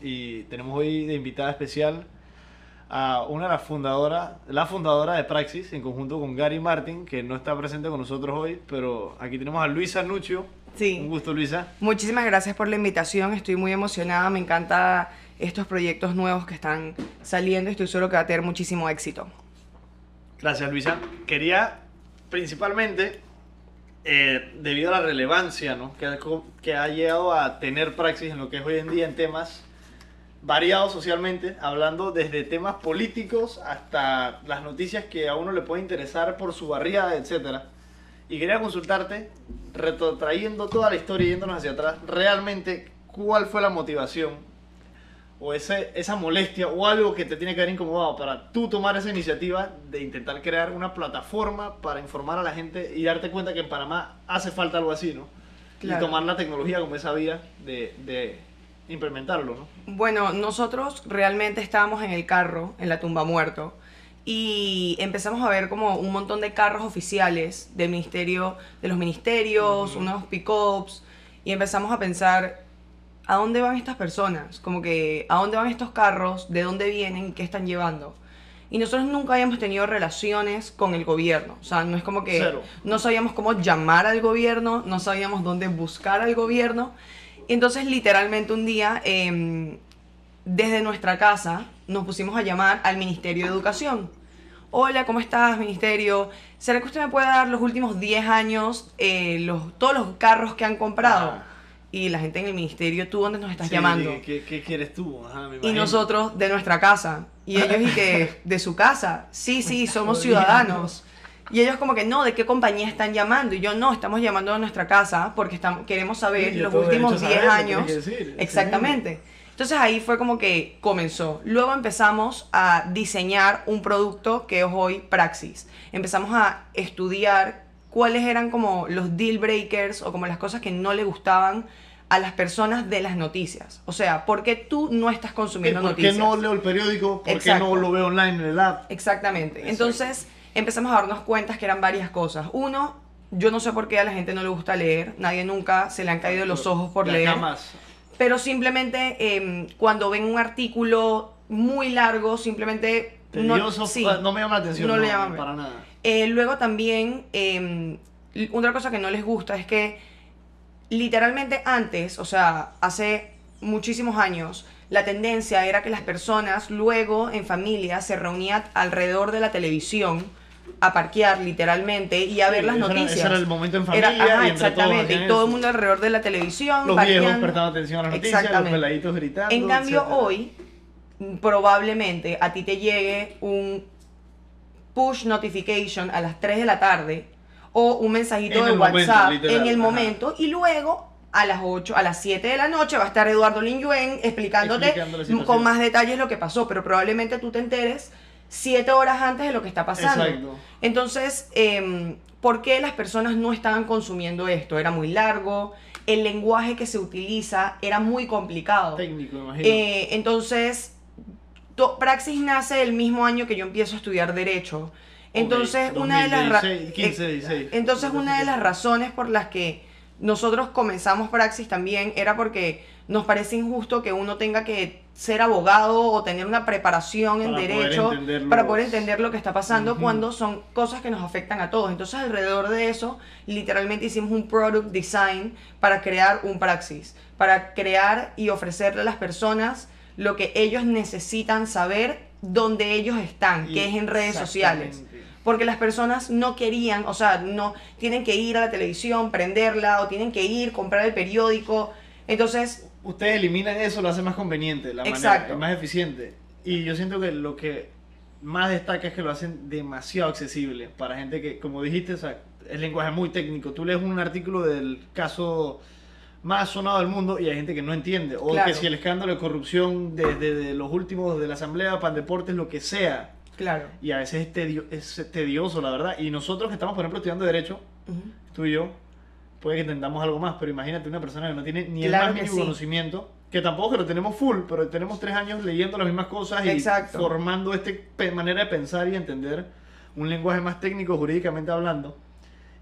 Y tenemos hoy de invitada especial a una de las fundadoras, la fundadora de Praxis, en conjunto con Gary Martin, que no está presente con nosotros hoy, pero aquí tenemos a Luisa Nuccio. Sí. Un gusto, Luisa. Muchísimas gracias por la invitación, estoy muy emocionada, me encanta estos proyectos nuevos que están saliendo y estoy seguro que va a tener muchísimo éxito. Gracias, Luisa. Quería principalmente, eh, debido a la relevancia ¿no? que, que ha llegado a tener Praxis en lo que es hoy en día en temas variados socialmente, hablando desde temas políticos hasta las noticias que a uno le puede interesar por su barriada, etc. Y quería consultarte, retrotrayendo toda la historia y yéndonos hacia atrás, realmente, ¿cuál fue la motivación o ese, esa molestia o algo que te tiene que haber incomodado para tú tomar esa iniciativa de intentar crear una plataforma para informar a la gente y darte cuenta que en Panamá hace falta algo así, ¿no? Claro. Y tomar la tecnología como esa vía de, de implementarlo, ¿no? Bueno, nosotros realmente estábamos en el carro, en la tumba muerto, y empezamos a ver como un montón de carros oficiales del ministerio, de los ministerios, unos pick-ups, y empezamos a pensar, ¿a dónde van estas personas? Como que, ¿a dónde van estos carros? ¿De dónde vienen? ¿Qué están llevando? Y nosotros nunca habíamos tenido relaciones con el gobierno. O sea, no es como que Cero. no sabíamos cómo llamar al gobierno, no sabíamos dónde buscar al gobierno. Y entonces, literalmente un día, em, desde nuestra casa, nos pusimos a llamar al Ministerio de Educación. Hola, ¿cómo estás, Ministerio? ¿Será que usted me puede dar los últimos 10 años, eh, los, todos los carros que han comprado? Ah. Y la gente en el ministerio, ¿tú dónde nos estás Sí, llamando? ¿qué, qué, quieres tú? Ajá, me Y nosotros de nuestra casa. Y ellos y que de su casa. Sí, sí, somos ciudadanos. Y ellos como que no, ¿de qué compañía están llamando? Y yo no, estamos llamando a nuestra casa porque estamos, queremos saber Sí, los últimos derecho a 10 saberlo, años. decir, Exactamente. Entonces ahí fue como que comenzó. Luego empezamos a diseñar un producto que es hoy Praxis. Empezamos a estudiar cuáles eran como los deal breakers o como las cosas que no le gustaban a las personas de las noticias. O sea, ¿por qué tú no estás consumiendo ¿Por qué noticias? no leo el periódico? ¿Por qué no lo veo online en el app? Exactamente. Exacto. Entonces empezamos a darnos cuenta que eran varias cosas. Uno, yo no sé por qué a la gente no le gusta leer. Nadie nunca se le han caído los ojos por De leer. más. Pero simplemente em, cuando ven un artículo muy largo, simplemente... Tedioso, sí, ah, no me llama la atención. no No, le llama. para nada. Eh, luego también, em, l- otra cosa que no les gusta es que literalmente antes, o sea, hace muchísimos años, la tendencia era que las personas luego en familia se reunían alrededor de la televisión a parquear literalmente y a Sí, ver las ese era- noticias. ese era el momento en Era- familia ajá, y entre todos exactamente. y todo el mundo alrededor de la televisión. Los viejos prestaban atención a las noticias, los peladitos gritando. En cambio, etcétera. hoy probablemente a ti te llegue un push notification a las 3 de la tarde o un mensajito En de momento, WhatsApp en el ajá. momento y luego a las 8, a las 7 de la noche va a estar Eduardo Linyuen explicándote con más detalles lo que pasó, pero probablemente tú te enteres 7 horas antes de lo que está pasando. Exacto. Entonces, em, ¿por qué las personas no estaban consumiendo esto? Era muy largo, el lenguaje que se utiliza era muy complicado. Técnico, imagino. Eh, entonces, to- Praxis nace el mismo año que yo empiezo a estudiar Derecho. Entonces, una de las ra- 2016, 15, eh, 16. entonces una de las razones por las que nosotros comenzamos Praxis también era porque nos parece injusto que uno tenga que ser abogado o tener una preparación en Para poder derecho los- para poder entender lo que está pasando cuando son cosas que nos afectan a todos. Entonces, alrededor de eso, literalmente hicimos un product design para crear un praxis, para crear y ofrecerle a las personas lo que ellos necesitan saber donde ellos están, que es en redes sociales. Porque las personas no querían, o sea, no tienen que ir a la televisión, prenderla, o tienen que ir, comprar el periódico. Entonces, Ustedes eliminan eso, lo hace más conveniente, la manera, Exacto. es más eficiente. Y yo siento que lo que más destaca es que lo hacen demasiado accesible para gente que, como dijiste, o sea, el lenguaje es muy técnico. Tú lees un artículo del caso más sonado del mundo y hay gente que no entiende. O Claro. que si el escándalo de corrupción desde de los últimos de la Asamblea, Pandeportes, lo que sea. Claro. Y a veces es, tedio- es tedioso, la verdad. Y nosotros que estamos, por ejemplo, estudiando Derecho, tú y yo, puede que entendamos algo más, pero imagínate una persona que no tiene ni Claro el más mínimo sí. conocimiento, que tampoco que lo tenemos full, pero tenemos tres años leyendo las mismas cosas y Exacto. formando esta manera de pensar y entender un lenguaje más técnico jurídicamente hablando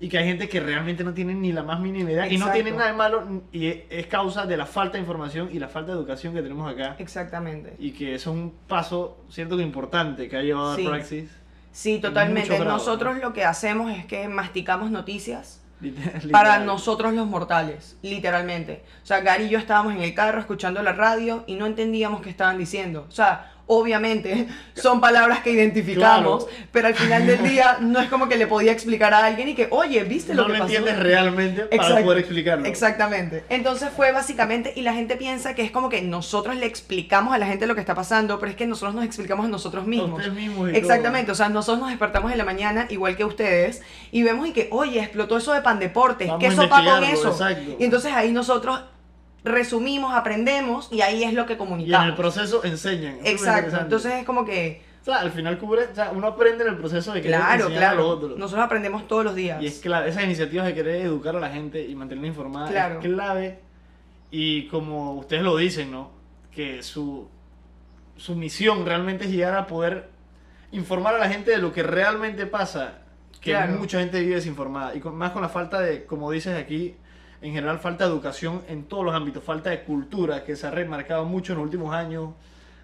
y que hay gente que realmente no tiene ni la más mínima idea y no Exacto. tiene nada de malo y es- causa de la falta de información y la falta de educación que tenemos acá Exactamente. y que eso es un paso cierto que importante que ha llevado Sí. a Praxis Sí, totalmente. Nosotros ¿no? lo que hacemos es que masticamos noticias para nosotros los mortales, literalmente. O sea, Gary y yo estábamos en el carro escuchando la radio y no entendíamos qué estaban diciendo. O sea, obviamente son palabras que identificamos, Claro. pero al final del día no es como que le podía explicar a alguien y que, oye, ¿viste lo no que lo pasó? entiendes realmente para Exacto. poder explicarlo Exactamente. Entonces fue básicamente, y la gente piensa que es como que nosotros le explicamos a la gente lo que está pasando, pero es que nosotros nos explicamos a nosotros mismos. ustedes mismos y Exactamente, o sea, nosotros nos despertamos en la mañana, igual que ustedes, y vemos y que, oye, explotó eso de Pandeportes, ¿qué sopa con eso? exacto. Y entonces ahí nosotros resumimos, aprendemos, y ahí es lo que y en el comunicamos. proceso enseñan Exacto, entonces es como que, o sea, al final cubre, o sea, uno aprende en el proceso de querer claro, enseñar a los claro, otros. nosotros aprendemos todos los días. Y es clave, esas iniciativas de querer educar a la gente y mantenerla informada Claro. es clave. Y como ustedes lo dicen, ¿no? Que su, su misión realmente es llegar a poder informar a la gente de lo que realmente pasa. Que Claro. mucha gente vive desinformada. Y con- más con la falta de, como dices aquí, en general falta de educación en todos los ámbitos, falta de cultura que se ha remarcado mucho en los últimos años.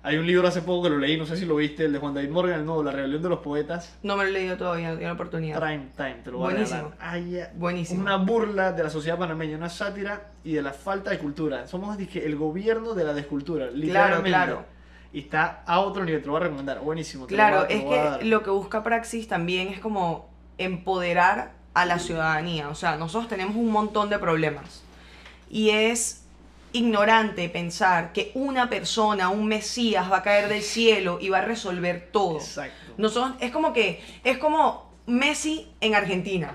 Hay un libro hace poco que lo leí, no sé si lo viste, el de Juan David Morgan, el nuevo, La Rebelión de los Poetas. No me lo he leído todavía, no tengo la oportunidad. Prime Time, te lo voy a Buenísimo. regalar. Ay, ya. Buenísimo. Una burla de la sociedad panameña, una sátira y de la falta de cultura. Somos dije, el gobierno de la descultura, literalmente. claro. Y está a otro nivel, te lo voy a recomendar. Buenísimo. Claro, a- es a que lo que busca Praxis también es como empoderar a la ciudadanía. O sea, nosotros tenemos un montón de problemas. Y es ignorante pensar que una persona, un mesías, va a caer del cielo y va a resolver todo. Exacto. Nosotros, es como que, es como Messi en Argentina.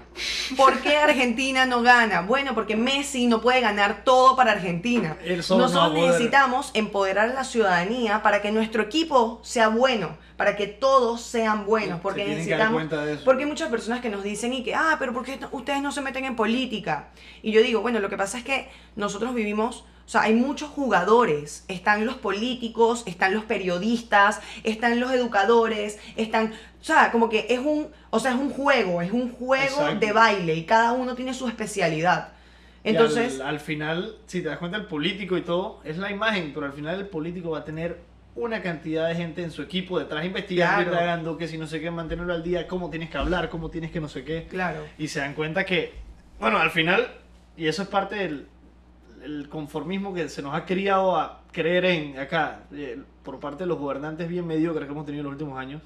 ¿Por qué Argentina no gana? Bueno, porque Messi no puede ganar todo para Argentina. Nosotros necesitamos empoderar a la ciudadanía para que nuestro equipo sea bueno, para que todos sean buenos, porque necesitamos... Porque hay muchas personas que nos dicen y que, ah, pero ¿por qué ustedes no se meten en política? Y yo digo, bueno, lo que pasa es que nosotros vivimos, o sea, hay muchos jugadores, están los políticos, están los periodistas, están los educadores, están, o sea, como que es un, o sea, es un juego, es un juego Exacto. de baile y cada uno tiene su especialidad. Entonces, al, al final, si te das cuenta, el político y todo es la imagen, pero al final el político va a tener una cantidad de gente en su equipo detrás investigando, Claro. que si no sé qué, mantenerlo al día, cómo tienes que hablar, cómo tienes que no sé qué. claro, Y se dan cuenta que, bueno, al final, y eso es parte del el conformismo que se nos ha criado a creer en acá, eh, por parte de los gobernantes bien mediocres que hemos tenido en los últimos años,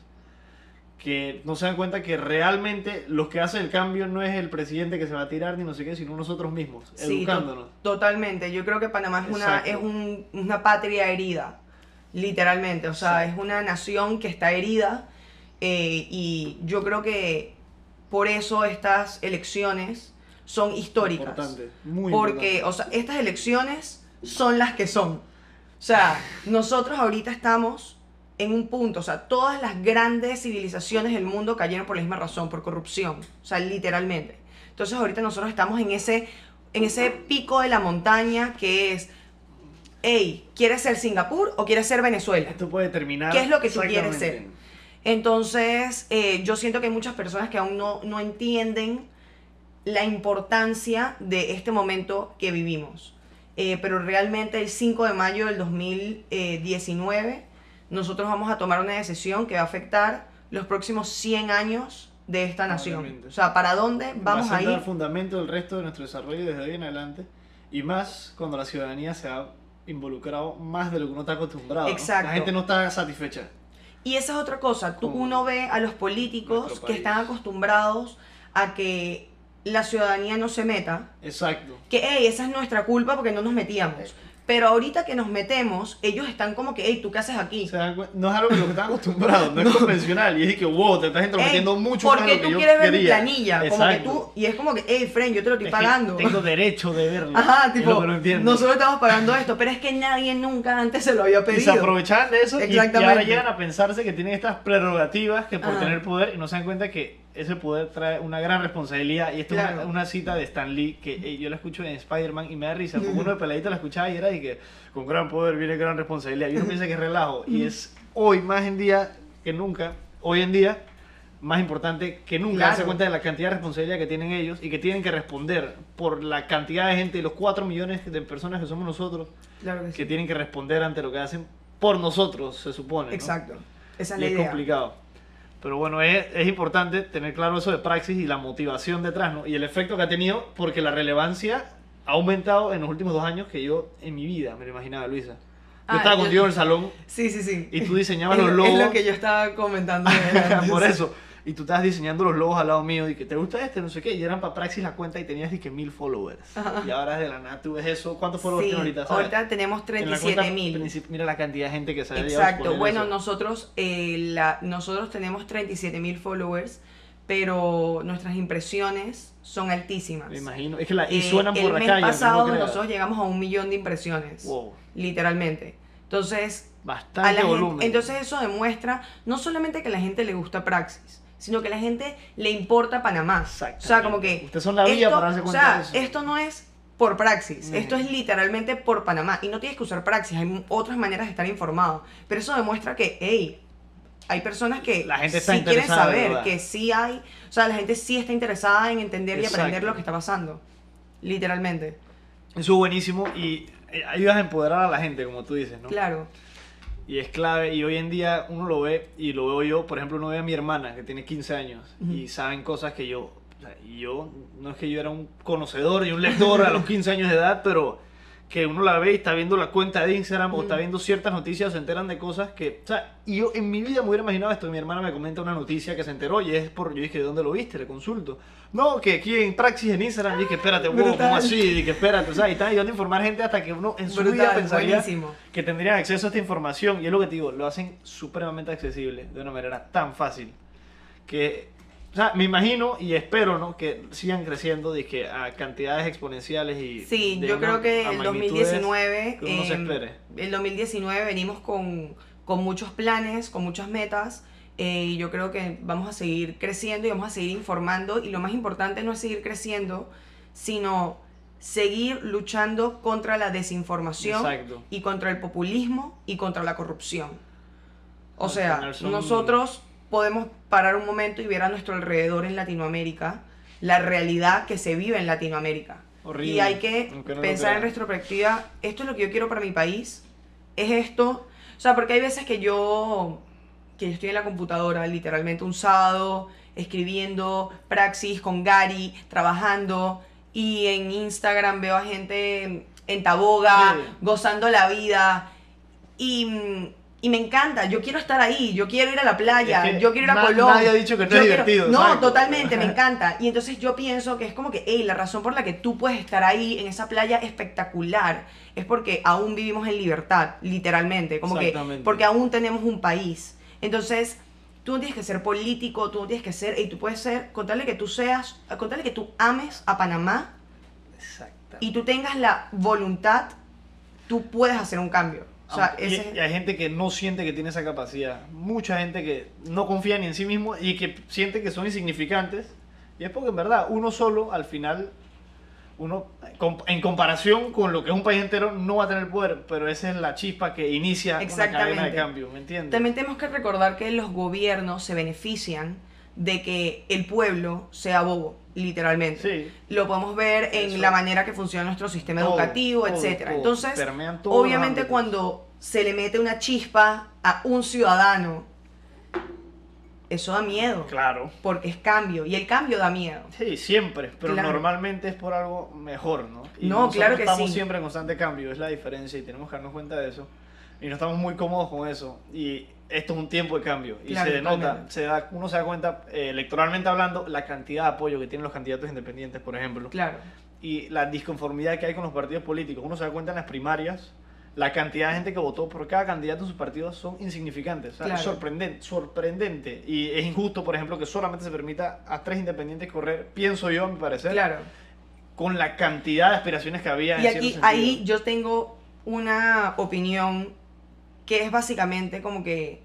que no se dan cuenta que realmente los que hacen el cambio no es el presidente que se va a tirar ni no sé qué, sino nosotros mismos, sí, to- educándonos. totalmente. Yo creo que Panamá es una, Exacto. es un- una patria herida, literalmente. O sea, Sí. es una nación que está herida eh, y yo creo que por eso estas elecciones son históricas. Importante, muy Porque, importante. o sea, estas elecciones son las que son. O sea, nosotros ahorita estamos en un punto, o sea, todas las grandes civilizaciones del mundo cayeron por la misma razón, por corrupción, o sea, literalmente. Entonces ahorita nosotros estamos en ese, en ese pico de la montaña que es, hey, ¿quieres ser Singapur o quieres ser Venezuela? Esto puede terminar. ¿Qué es lo que tú quieres ser? Entonces, eh, yo siento que hay muchas personas que aún no, no entienden la importancia de este momento que vivimos. Eh, pero realmente el 5 de mayo del 2019 nosotros vamos a tomar una decisión que va a afectar los próximos 100 años de esta nación. Obviamente. O sea, ¿para dónde vamos va a ir? fundamento del resto de nuestro desarrollo desde hoy en adelante y más cuando la ciudadanía se ha involucrado más de lo que uno está acostumbrado. ¿no? Exacto. La gente no está satisfecha. Y esa es otra cosa. Tú, uno ve a los políticos que están acostumbrados a que la ciudadanía no se meta. Exacto. Que, hey, esa es nuestra culpa porque no nos metíamos. Pero ahorita que nos metemos, ellos están como que, hey, ¿tú qué haces aquí? No es algo que lo que están acostumbrados, no, es convencional. Y es que, wow, te estás intrometiendo Ey, mucho ¿Por más de lo que tú yo quieres ver mi planilla? Como que tú, y es como que, hey, friend, yo te lo estoy Es pagando. Tengo derecho de verlo. Ajá, Es tipo, no entiendo. nosotros estamos pagando esto, pero es que nadie nunca antes se lo había Y se pedido. aprovechaban de eso y- y, Exactamente. ahora llegan a pensarse que tienen estas prerrogativas que por Ajá. tener poder y no se dan cuenta que ese poder trae una gran responsabilidad. Y esto es una, una cita de Stan Lee que yo la escucho en Spider-Man y me da risa. Porque uno de peladito la escuchaba y era y que con gran poder viene gran responsabilidad. Y uno piensa que es relajo. Y es hoy más en día que nunca, hoy en día, más importante que nunca Claro. darse cuenta de la cantidad de responsabilidad que tienen ellos y que tienen que responder por la cantidad de gente, los 4 millones de personas que somos nosotros, Claro que sí. que tienen que responder ante lo que hacen por nosotros, se supone. ¿no? Exacto. Esa es Y la es idea. complicado. Pero bueno, es, es importante tener claro eso de praxis y la motivación detrás, ¿no? Y el efecto que ha tenido, porque la relevancia ha aumentado en los últimos dos años que yo en mi vida me lo imaginaba, Luisa. Yo Ah, estaba yo- contigo en el salón Sí, sí, sí. y tú diseñabas los lo- es logos. lo que yo estaba comentando. Por eso. Y tú estabas diseñando los logos al lado mío y que te gusta este, no sé qué. Y eran para Praxis la cuenta y tenías que mil followers. Y ahora de la nada tú ves eso. ¿Cuántos followers Sí, tienes ahorita? ¿sabes? ahorita tenemos En la cuenta 37 mil. Mira la cantidad de gente que sabe Exacto. Bueno, nosotros, eh, la, nosotros tenemos 37 mil followers, pero nuestras impresiones son altísimas. Me imagino. Es que la, y Eh, suenan por el la mes calle. aunque no pasado nosotros llegamos a un millón de impresiones. Wow. Literalmente. Entonces, a Bastante la gente- volumen. entonces eso demuestra no solamente que a la gente le gusta Praxis, sino que a la gente le importa Panamá. O sea, como que Ustedes son la vía esto, para darse o cuenta sea, de eso. esto no es por Praxis, Ujú. esto es literalmente por Panamá y no tienes que usar Praxis, hay otras maneras de estar informado, pero eso demuestra que, hey, hay personas que La gente está sí quieren saber, que sí hay, o sea, la gente sí está interesada en entender y aprender Exacto. lo que está pasando, literalmente. Eso es buenísimo y eh, ayudas a empoderar a la gente, como tú dices, ¿no? Claro. Y es clave, y hoy en día uno lo ve, y lo veo yo, por ejemplo, uno ve a mi hermana, que tiene 15 años, y saben cosas que yo, o sea, y yo, no es que yo era un conocedor y un lector a los 15 años de edad, pero que uno la ve y está viendo la cuenta de Instagram o está viendo ciertas noticias o se enteran de cosas que, o sea, y yo en mi vida me hubiera imaginado esto, mi hermana me comenta una noticia que se enteró y es por, yo dije, ¿de dónde lo viste? Le consulto. No, que aquí en Praxis en Instagram, y dije, espérate, wow. ¿cómo así? Dije, espérate, o sea, y están ayudando a informar gente hasta que uno en su vida pensaría buenísimo. que tendrían acceso a esta información. Y es lo que te digo, lo hacen supremamente accesible, de una manera tan fácil. Que, sea, me imagino y espero, ¿no? Que sigan creciendo de que a cantidades exponenciales y... Sí, yo creo que el magnitudes 2019, que uno se em, espere. el 2019 venimos con, con muchos planes, con muchas metas, eh, y yo creo que vamos a seguir creciendo y vamos a seguir informando, y lo más importante no es seguir creciendo, sino seguir luchando contra la desinformación Exacto. y contra el populismo y contra la corrupción. O Al sea, nosotros podemos parar un momento y ver a nuestro alrededor en Latinoamérica la realidad que se vive en Latinoamérica. Horrible, Y hay que no pensar en retrospectiva, esto es lo que yo quiero para mi país, es esto. O sea, porque hay veces que yo, que yo estoy en la computadora literalmente un sábado, escribiendo praxis con Gary, trabajando, y en Instagram veo a gente en Taboga, Sí. gozando la vida, y, y me encanta, yo quiero estar ahí, yo quiero ir a la playa, Es que yo quiero ir a Colón. nadie ha dicho que no es quiero- divertido, No, exacto. totalmente, me encanta. Y entonces yo pienso que es como que, hey, la razón por la que tú puedes estar ahí en esa playa espectacular es porque aún vivimos en libertad, literalmente. Como que, porque aún tenemos un país. Entonces, tú no tienes que ser político, tú no tienes que ser, hey, tú puedes ser, contarle que tú seas, contarle que tú ames a Panamá y tú tengas la voluntad, tú puedes hacer un cambio. O sea, y- ese- y hay gente que no siente que tiene esa capacidad. Mucha gente que no confía ni en sí mismo y que siente que son insignificantes. Y es porque en verdad uno solo al final, uno en comparación con lo que es un país entero no va a tener poder, pero esa es la chispa que inicia una cadena de cambio, ¿me entiendes? También tenemos que recordar que los gobiernos se benefician de que el pueblo sea bobo, literalmente. Sí. Lo podemos ver en Eso. la manera que funciona nuestro sistema Todo, educativo, etcétera. Entonces, obviamente cuando se le mete una chispa a un ciudadano, eso da miedo, Claro. porque es cambio y el cambio da miedo. Sí, siempre, pero Claro. normalmente es por algo mejor, ¿no? Y No, claro que estamos sí. siempre en constante cambio, es la diferencia y tenemos que darnos cuenta de eso. Y no estamos muy cómodos con eso. Y esto es un tiempo de cambio. Y Claro, se denota, se da, uno se da cuenta, eh, electoralmente hablando, la cantidad de apoyo que tienen los candidatos independientes, por ejemplo. Claro. Y la disconformidad que hay con los partidos políticos. Uno se da cuenta en las primarias, la cantidad de gente que votó por cada candidato en sus partidos son insignificantes. O sea, Claro. es sorprendente, sorprendente. Y es injusto, por ejemplo, que solamente se permita a tres independientes correr, pienso yo, a mi parecer Claro. con la cantidad de aspiraciones que había. Y en aquí, ahí yo tengo una opinión que es básicamente como que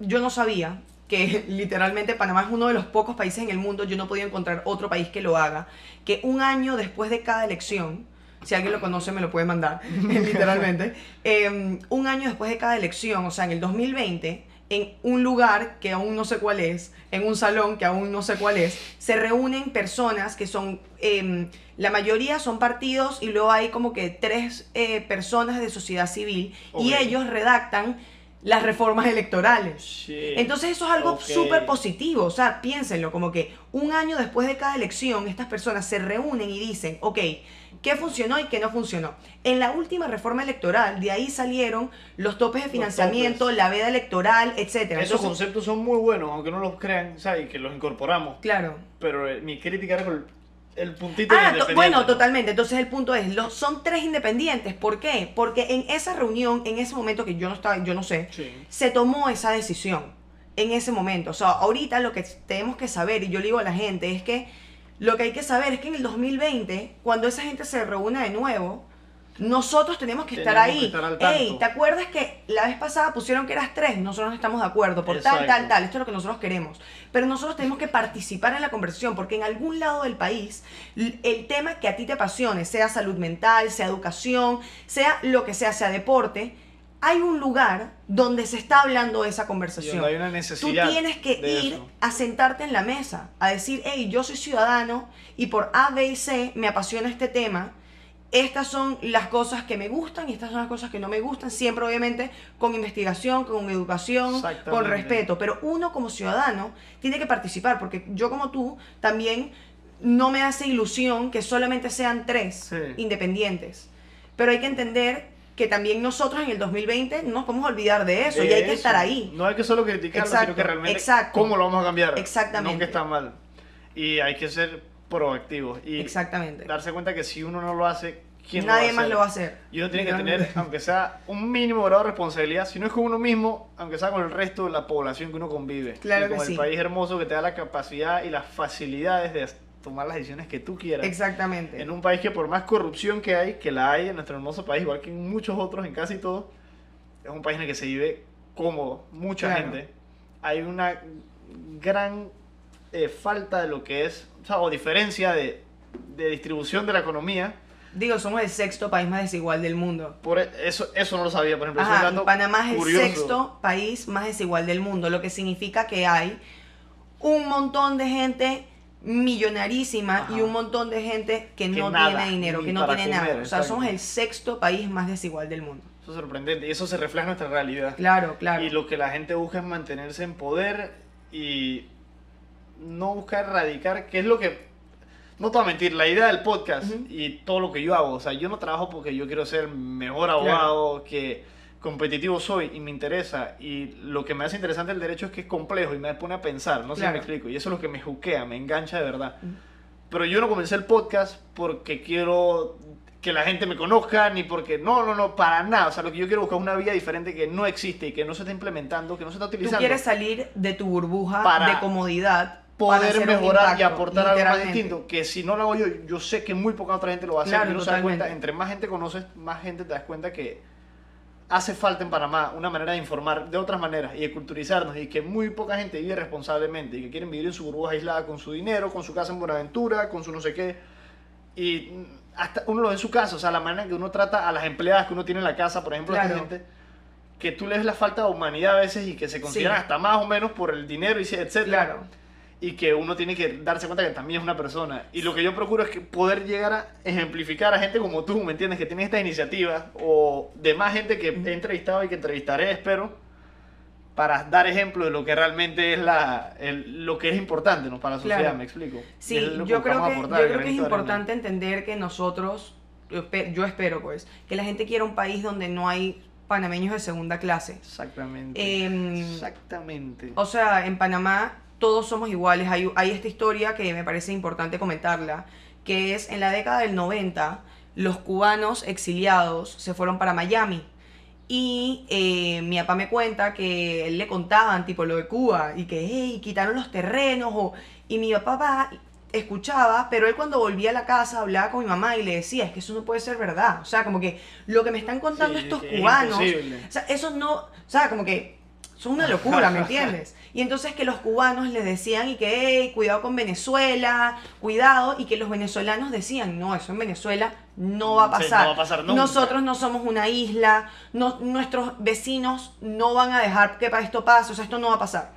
yo no sabía que literalmente Panamá es uno de los pocos países en el mundo, yo no podido encontrar otro país que lo haga, que un año después de cada elección, si alguien lo conoce me lo puede mandar, literalmente, eh, un año después de cada elección, o sea, en el 2020, en un lugar que aún no sé cuál es, en un salón que aún no sé cuál es, se reúnen personas que son, em, la mayoría son partidos y luego hay como que tres eh, personas de sociedad civil y ellos redactan las reformas electorales. Shit. Entonces eso es algo Ok. súper positivo, o sea, piénsenlo, como que un año después de cada elección estas personas se reúnen y dicen, ok, ¿qué funcionó y qué no funcionó? En la última reforma electoral, de ahí salieron los topes de financiamiento, topes. la veda electoral, etcétera. Esos Entonces, conceptos son muy buenos, aunque no los crean, ¿sabes? Y que los incorporamos. Claro. Pero eh, mi crítica era con el puntito Ah, de bueno, totalmente. Entonces el punto es, los, son tres independientes. ¿Por qué? Porque en esa reunión, en ese momento que yo no estaba, yo no sé, Sí. se tomó esa decisión en ese momento. O sea, ahorita lo que tenemos que saber, y yo le digo a la gente, es que lo que hay que saber es que en el 2020, cuando esa gente se reúna de nuevo, nosotros tenemos que estar que ahí. estar al tanto. Ey, ¿te acuerdas que la vez pasada pusieron que eras tres? Nosotros no estamos de acuerdo por tal, Exacto. tal, tal. Esto es lo que nosotros queremos. Pero nosotros tenemos que participar en la conversación porque en algún lado del país el tema que a ti te apasione, sea salud mental, sea educación, sea lo que sea, sea deporte, hay un lugar donde se está hablando esa conversación. donde hay una Tú necesidad. tienes que ir eso. a sentarte en la mesa, a decir, hey, yo soy ciudadano y por A, B y C me apasiona este tema. Estas son las cosas que me gustan y estas son las cosas que no me gustan, siempre obviamente con investigación, con educación, con respeto. Pero uno como ciudadano tiene que participar, porque yo como tú también no me hace ilusión que solamente sean tres Sí. independientes. Pero hay que entender que también nosotros en el 2020 no nos podemos olvidar de eso De y hay que estar ahí. No hay que solo criticarlo, Exacto, sino que realmente exacto. cómo lo vamos a cambiar. Exactamente. No que está mal. Y hay que ser proactivos. Y Exactamente. darse cuenta que si uno no lo hace, ¿quién Nadie lo va a más hacer? lo va a hacer. Y uno tiene que tener, aunque sea un mínimo grado de responsabilidad, si no es con uno mismo, aunque sea con el resto de la población que uno convive. Claro y con que el sí. país hermoso que te da la capacidad y las facilidades de tomar las decisiones que tú quieras. Exactamente. En un país que por más corrupción que hay, que la hay en nuestro hermoso país, igual que en muchos otros, en casi todos, es un país en el que se vive cómodo, mucha Claro. gente. Hay una gran eh, falta de lo que es, o, sea, o diferencia de, de distribución de la economía. Digo, somos el sexto país más desigual del mundo. Por e- eso, eso no lo sabía, por ejemplo. Ajá, Panamá es el curioso. sexto país más desigual del mundo, lo que significa que hay un montón de gente millonarísima Ajá. y un montón de gente que, Que no nada, tiene dinero, que no tiene comer, nada. O sea, somos el sexto país más desigual del mundo. Eso es sorprendente y eso se refleja en nuestra realidad. Claro, claro. Y lo que la gente busca es mantenerse en poder y no buscar erradicar, que es lo que... No te voy a mentir, la idea del podcast y todo lo que yo hago, o sea, yo no trabajo porque yo quiero ser mejor abogado, que competitivo soy y me interesa. Y lo que me hace interesante el derecho es que es complejo y me pone a pensar, no sé si Claro. me explico. Y eso es lo que me juquea, me engancha de verdad. Pero yo no comencé el podcast porque quiero que la gente me conozca, ni porque no, no, no, para nada. O sea, lo que yo quiero buscar es una vida diferente que no existe y que no se está implementando, que no se está Tú utilizando. quieres salir de tu burbuja Para de comodidad poder mejorar y aportar algo más distinto. Que si no lo hago yo, yo sé que muy poca otra gente lo va a hacer. Claro, y uno se da cuenta, entre más gente conoces, más gente te das cuenta que hace falta en Panamá una manera de informar de otras maneras y de culturizarnos y que muy poca gente vive responsablemente y que quieren vivir en su burbuja aislada con su dinero, con su casa en Buenaventura, con su no sé qué. Y hasta uno lo ve en su casa, o sea, la manera en que uno trata a las empleadas que uno tiene en la casa, por ejemplo, a Claro. gente, que tú le ves la falta de humanidad a veces y que se consideran Sí. hasta más o menos por el dinero y etcétera Claro. Y que uno tiene que darse cuenta que también es una persona. Y lo que yo procuro es que poder llegar a ejemplificar a gente como tú, ¿me entiendes? Que tiene esta iniciativa o de más gente que he entrevistado y que entrevistaré, espero, para dar ejemplo de lo que realmente es la, el- lo que es importante ¿no? para la sociedad, Claro. me explico. Sí, es yo creo que, aportar, yo creo que es arena. importante entender que nosotros, yo espero pues, que la gente quiera un país donde no hay panameños de segunda clase. Exactamente. Em, Exactamente. O sea, en Panamá todos somos iguales. Hay, hay esta historia que me parece importante comentarla, que es en la década del 90, los cubanos exiliados se fueron para Miami. Y eh, mi papá me cuenta que él le contaban tipo lo de Cuba y que hey, quitaron los terrenos. O, y mi papá escuchaba, pero él cuando volvía a la casa hablaba con mi mamá y le decía, es que eso no puede ser verdad. O sea, como que lo que me están contando Sí, estos es cubanos, imposible. o sea, eso no, o sea, como que Es una locura, ¿me entiendes? Y entonces que los cubanos les decían y que, hey, cuidado con Venezuela, cuidado, y que los venezolanos decían, no, eso en Venezuela no va a Sí, pasar. no va a pasar nunca. Nosotros no somos una isla, no- nuestros vecinos no van a dejar que esto pase, o sea, esto no va a pasar.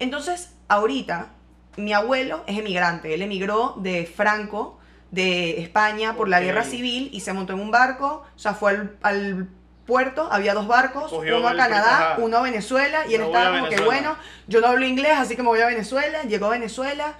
Entonces, ahorita, mi abuelo es emigrante, él emigró de Franco, de España, por la guerra civil, y se montó en un barco, o sea, fue al, al puerto, había dos barcos, Cogió uno a Canadá, ajá. uno a Venezuela, y él estaba como que, bueno, yo no hablo inglés, así que me voy a Venezuela, llegó a Venezuela,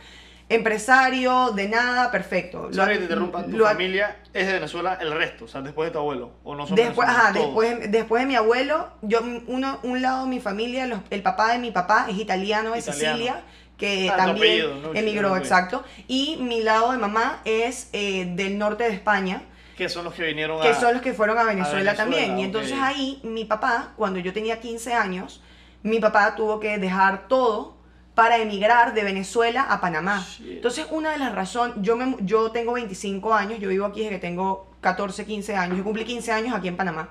empresario, de nada, perfecto. Que te interrumpa, tu lo- familia es de Venezuela, el resto, o sea, después de tu abuelo, o no son Después, ajá, después, después de mi abuelo, yo uno, un lado de mi familia, los- el papá de mi papá es italiano de Italiano. Sicilia, que Ah, también apellido, ¿no? emigró, exacto. Y mi lado de mamá es eh, del norte de España, Que son los que vinieron que a... son los que fueron a Venezuela, Venezuela, también. Y entonces ahí, mi papá, cuando yo tenía 15 años, mi papá tuvo que dejar todo para emigrar de Venezuela a Panamá. Shit. Entonces, una de las razones, yo, me, yo tengo 25 años, yo vivo aquí desde que tengo 14, 15 años, yo cumplí 15 años aquí en Panamá.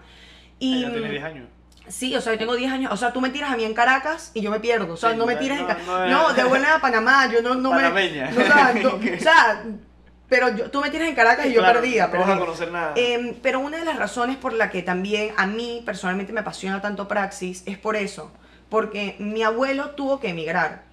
Y, Ella tiene 10 años. Sí, o sea, yo tengo 10 años. O sea, tú me tiras a mí en Caracas y yo me pierdo. O sea, Sí, no me no, tiras en no, Caracas. no No, es- devuelven a Panamá. Yo no, no me. Panameña. no, o sea, no, o sea, pero yo- tú me tiras en Caracas y yo Claro, perdía. No vas a conocer nada. Em, pero una de las razones por la que también a mí personalmente me apasiona tanto Praxis es por eso. Porque mi abuelo tuvo que emigrar.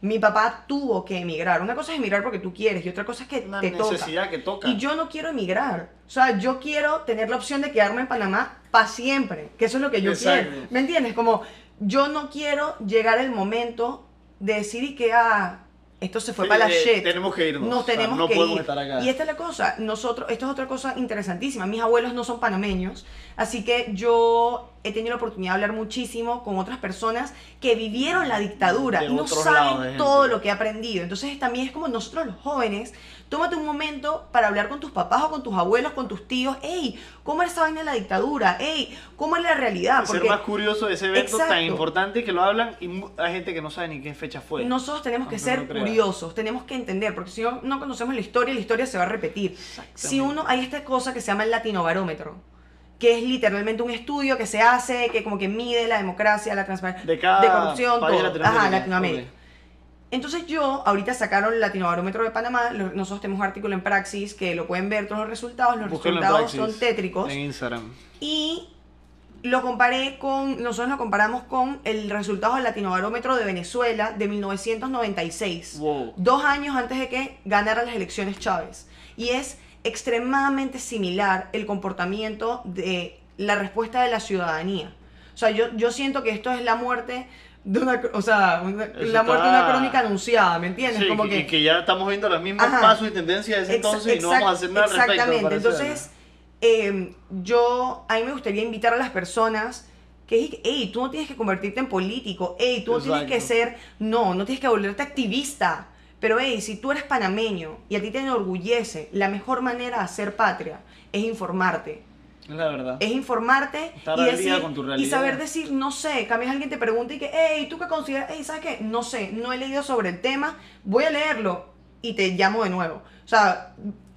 Mi papá tuvo que emigrar. Una cosa es emigrar porque tú quieres y otra cosa es que Una te toca. necesidad que toca. Y yo no quiero emigrar. O sea, yo quiero tener la opción de quedarme en Panamá para siempre. Que eso es lo que yo Exacto. quiero. ¿Me entiendes? Como yo no quiero llegar el momento de decir y que ah, esto se fue Sí, para la eh, shit. tenemos que irnos. Nos O sea, tenemos no que podemos ir. estar acá. Y esta es la cosa. Nosotros, esto es otra cosa interesantísima. Mis abuelos no son panameños. Así que yo he tenido la oportunidad de hablar muchísimo con otras personas que vivieron la dictadura De y no saben todo lo que he aprendido. Entonces también es como nosotros los jóvenes, tómate un momento para hablar con tus papás o con tus abuelos, con tus tíos. Ey, ¿cómo era esa vaina de la dictadura? Ey, ¿cómo es la realidad? Y ser más curioso de ese evento tan Exacto. importante que lo hablan y hay gente que no sabe ni qué fecha fue. Nosotros tenemos que ser no curiosos, tenemos que entender, porque si no, no conocemos la historia, la historia se va a repetir. Si uno, hay esta cosa que se llama el latinobarómetro, que es literalmente un estudio que se hace, que como que mide la democracia, la transparencia, De cada corrupción, país de todo. Latinoamérica. Ajá, Latinoamérica. Entonces yo, ahorita sacaron el latinobarómetro de Panamá, nosotros tenemos un artículo en Praxis que lo pueden ver todos los resultados, los resultados son tétricos. En Instagram. Y lo comparé con, nosotros lo comparamos con el resultado del latinobarómetro de Venezuela de 1996. Wow. Dos años antes de que ganara las elecciones Chávez. Y es extremadamente similar el comportamiento de la respuesta de la ciudadanía. O sea, yo, yo siento que esto es la muerte de una, o sea, una- la muerte de una crónica anunciada, ¿me entiendes? Sí, Como que, y que ya estamos viendo los mismos Ajá. pasos y tendencias de ese entonces y no vamos a hacer nada al respecto. Exactamente. me parece. Entonces, eh, yo, a mí me gustaría invitar a las personas que, hey, tú no tienes que convertirte en político, hey, tú no tienes que ser, no, no tienes que volverte activista. Pero, hey, si tú eres panameño y a ti te enorgullece, la mejor manera de hacer patria es informarte. Es la verdad. Es informarte Estar y, decir, con tu y saber decir, no sé, cambias alguien te pregunta y que, hey, ¿tú qué consideras? Hey, ¿sabes qué? No sé, no he leído sobre el tema, voy a leerlo y te llamo de nuevo. O sea,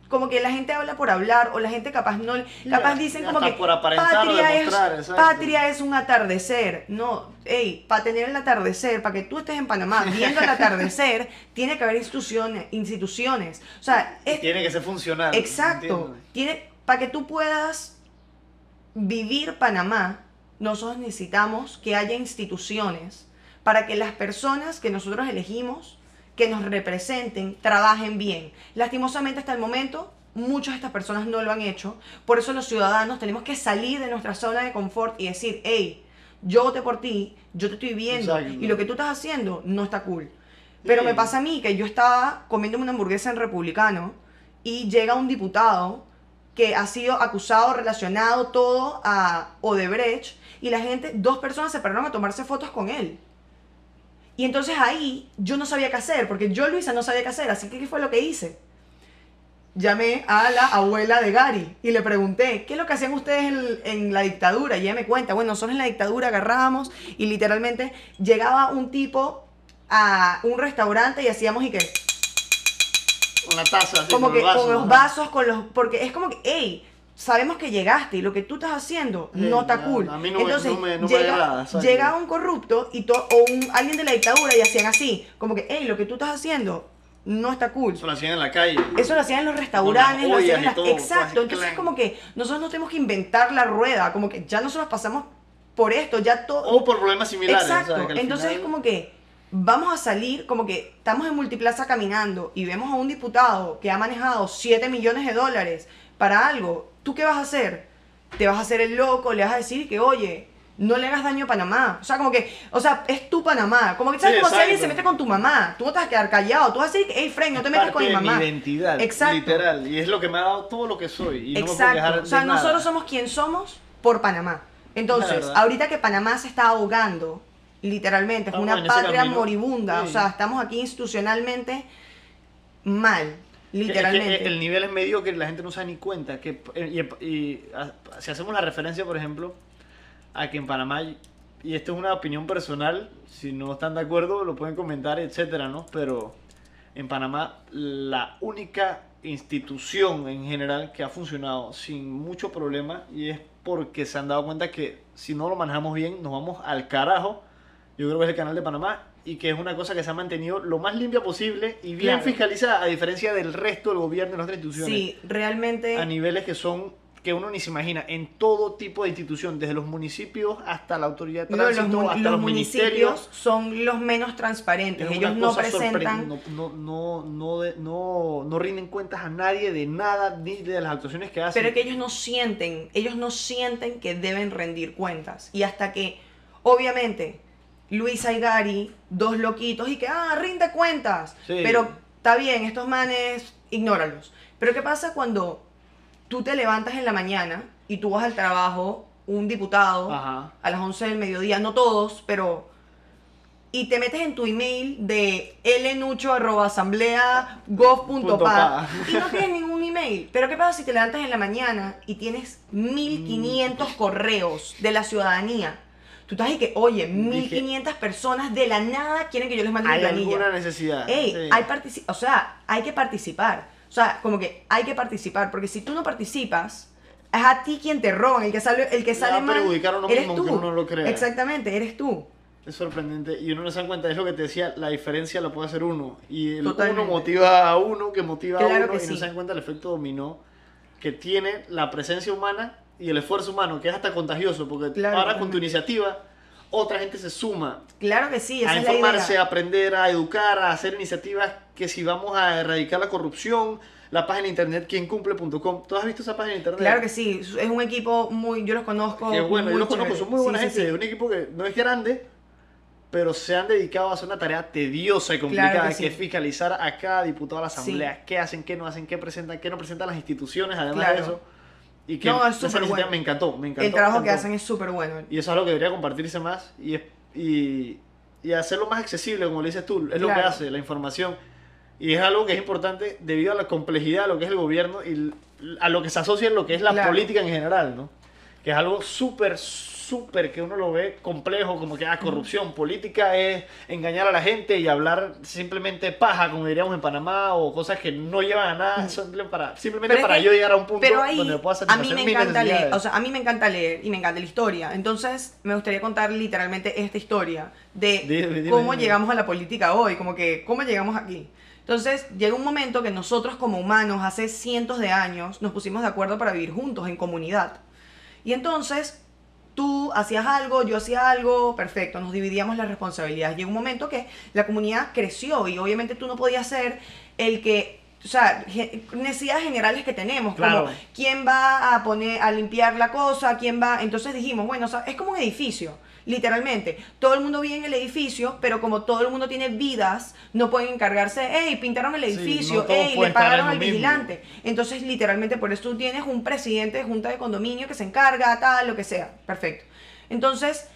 como que la gente habla por hablar o la gente capaz no, capaz dicen como que por patria, es, exacto. patria es un atardecer. No, hey, para tener el atardecer, para que tú estés en Panamá viendo el atardecer, tiene que haber instituciones, instituciones. O sea, es, Tiene que ser funcional. Exacto. Tiene, para que tú puedas vivir Panamá, nosotros necesitamos que haya instituciones para que las personas que nosotros elegimos, que nos representen, trabajen bien. Lastimosamente hasta el momento, muchas de estas personas no lo han hecho. Por eso los ciudadanos tenemos que salir de nuestra zona de confort y decir, hey, yo voté por ti, yo te estoy viendo Exacto. y lo que tú estás haciendo no está cool. Pero Sí. me pasa a mí que yo estaba comiéndome una hamburguesa en Republicano y llega un diputado que ha sido acusado, relacionado todo a Odebrecht y la gente, dos personas se pararon a tomarse fotos con él. Y entonces ahí yo no sabía qué hacer, porque yo, Luisa, no sabía qué hacer, así que ¿qué fue lo que hice? Llamé a la abuela de Gary y le pregunté, ¿qué es lo que hacían ustedes en, en la dictadura? Y ella me cuenta, bueno, nosotros en la dictadura agarrábamos y literalmente llegaba un tipo a un restaurante y hacíamos y que Con la taza, así, como con que con los vasos, con los. Porque es como que, hey, sabemos que llegaste y lo que tú estás haciendo Sí, no está cool. a mí no me- Entonces, no me- no me llega, agrada, exacto. llega un corrupto y to- o un, alguien de la dictadura y hacían así, como que, hey, lo que tú estás haciendo no está cool. Eso lo hacían en la calle. Eso lo hacían en los restaurantes, lo hacían en las... todo, Exacto, entonces clan. como que nosotros no tenemos que inventar la rueda, como que ya nosotros pasamos por esto, ya todo... O por problemas similares. Exacto, entonces es como que vamos a salir, como que estamos en Multiplaza caminando y vemos a un diputado que ha manejado 7 millones de dólares para algo, ¿tú qué vas a hacer? Te vas a hacer el loco, le vas a decir que, oye, no le hagas daño a Panamá. O sea, como que, o sea, es tu Panamá. Como que, ¿sabes? Sí, como si alguien exacto. se mete con tu mamá, tú no te vas a quedar callado, tú vas a decir, hey, Frank, no te metas con mi mamá. mi identidad, Exacto. literal. Y es lo que me ha dado todo lo que soy. Y no me Exacto. de O sea, nada. nosotros somos quien somos por Panamá. Entonces, ahorita que Panamá se está ahogando, literalmente, es Estamos una patria moribunda. O sea, estamos aquí institucionalmente mal, Que- es que literalmente. el nivel es medio que la gente no se da ni cuenta. Que, y, y- a- si hacemos la referencia, por ejemplo, a que en Panamá, y esto es una opinión personal, si no están de acuerdo lo pueden comentar, etcétera, ¿no? Pero en Panamá la única institución en general que ha funcionado sin mucho problema y es porque se han dado cuenta que si no lo manejamos bien nos vamos al carajo. Yo creo que es el canal de Panamá y que es una cosa que se ha mantenido lo más limpia posible y bien Claro. fiscalizada a diferencia del resto del gobierno y las otras instituciones Sí, realmente. a niveles que son que uno ni se imagina en todo tipo de institución desde los municipios hasta la autoridad de no, los, tránsito mun- hasta los los, municipios ministerios son los menos transparentes. es Ellos no presentan. no, no, no, no, de- no, no rinden cuentas a nadie de nada ni de las actuaciones que hacen Pero es que ellos no sienten, ellos no sienten que deben rendir cuentas. Y hasta que, obviamente, Luis Aigari, dos loquitos, y que, ah, rinde cuentas. Sí. Pero está bien, estos manes, ignóralos. Pero ¿qué pasa cuando tú te levantas en la mañana y tú vas al trabajo, un diputado, Ajá. a las 11 del mediodía, no todos, pero... Y te metes en tu email de lnucho.asamblea.gov.pa y no tienes ningún email. Pero ¿qué pasa si te levantas en la mañana y tienes 1500 correos de la ciudadanía? Tú estás ahí que, oye, 1500 personas de la nada quieren que yo les mande hay planilla. alguna necesidad Ey, sí. hay o sea, hay que participar. O sea, como que hay que participar, porque si tú no participas, es a ti quien te roban, el que sale, el que sale mal, perjudicar a uno eres mismo, tú. uno no lo crea. Exactamente, eres tú. Es sorprendente y uno no se da cuenta, es lo que te decía, la diferencia la puede hacer uno. Y el Totalmente. uno motiva a uno, que motiva Claro a uno y no sí. se dan cuenta del efecto dominó que tiene la presencia humana y el esfuerzo humano, que es hasta contagioso, porque Claro, ahora con tu iniciativa otra gente se suma Claro que sí, esa a es la informarse, idea. a aprender, a educar, a hacer iniciativas que si vamos a erradicar la corrupción, la página de internet quiencumple.com. ¿Tú has visto esa página de internet? Claro que sí, es un equipo muy, yo los conozco. Que bueno, yo muy los conozco, son muy buena Sí, gente, sí. un equipo que no es grande, pero se han dedicado a hacer una tarea tediosa y complicada, Claro que, es fiscalizar a cada diputado de la Sí. asamblea, qué hacen, qué no hacen, qué presentan, qué no presentan las instituciones, además Claro. de eso. Y que No, es súper bueno. me encantó, me encantó. El trabajo que hacen es súper bueno. Y eso es algo que debería compartirse más y, es- y, y hacerlo más accesible, como le dices tú, es lo que hace, la información. Y es algo que es importante debido a la complejidad de lo que es el gobierno y a lo que se asocia en lo que es la Claro. política en general, ¿no? Que es algo súper, súper que uno lo ve complejo, como que, ah, corrupción, política es engañar a la gente y hablar simplemente paja, como diríamos en Panamá, o cosas que no llevan a nada, simplemente para, simplemente Pero es para que- yo llegar a un punto Pero ahí, donde pueda a satisfacer mí me encanta leer, o sea, a mí me encanta leer y me encanta la historia. Entonces, me gustaría contar literalmente esta historia de Dime, dime, cómo dime. llegamos a la política hoy, como que cómo llegamos aquí. Entonces, llega un momento que nosotros como humanos, hace cientos de años, nos pusimos de acuerdo para vivir juntos en comunidad. Y entonces, tú hacías algo, yo hacía algo, perfecto, nos dividíamos las responsabilidades. Llegó un momento que la comunidad creció y obviamente tú no podías ser el que, o sea, necesidades generales que tenemos, Claro. como quién va a poner, a limpiar la cosa, quién va, entonces dijimos, bueno, o sea, es como un edificio. Literalmente, todo el mundo vive en el edificio, pero como todo el mundo tiene vidas, no pueden encargarse, hey, pintaron el Sí, edificio, no todos hey, le pagaron al mismo. vigilante. Entonces, literalmente, por eso tú tienes un presidente de junta de condominio que se encarga, tal, lo que sea. Perfecto. Entonces,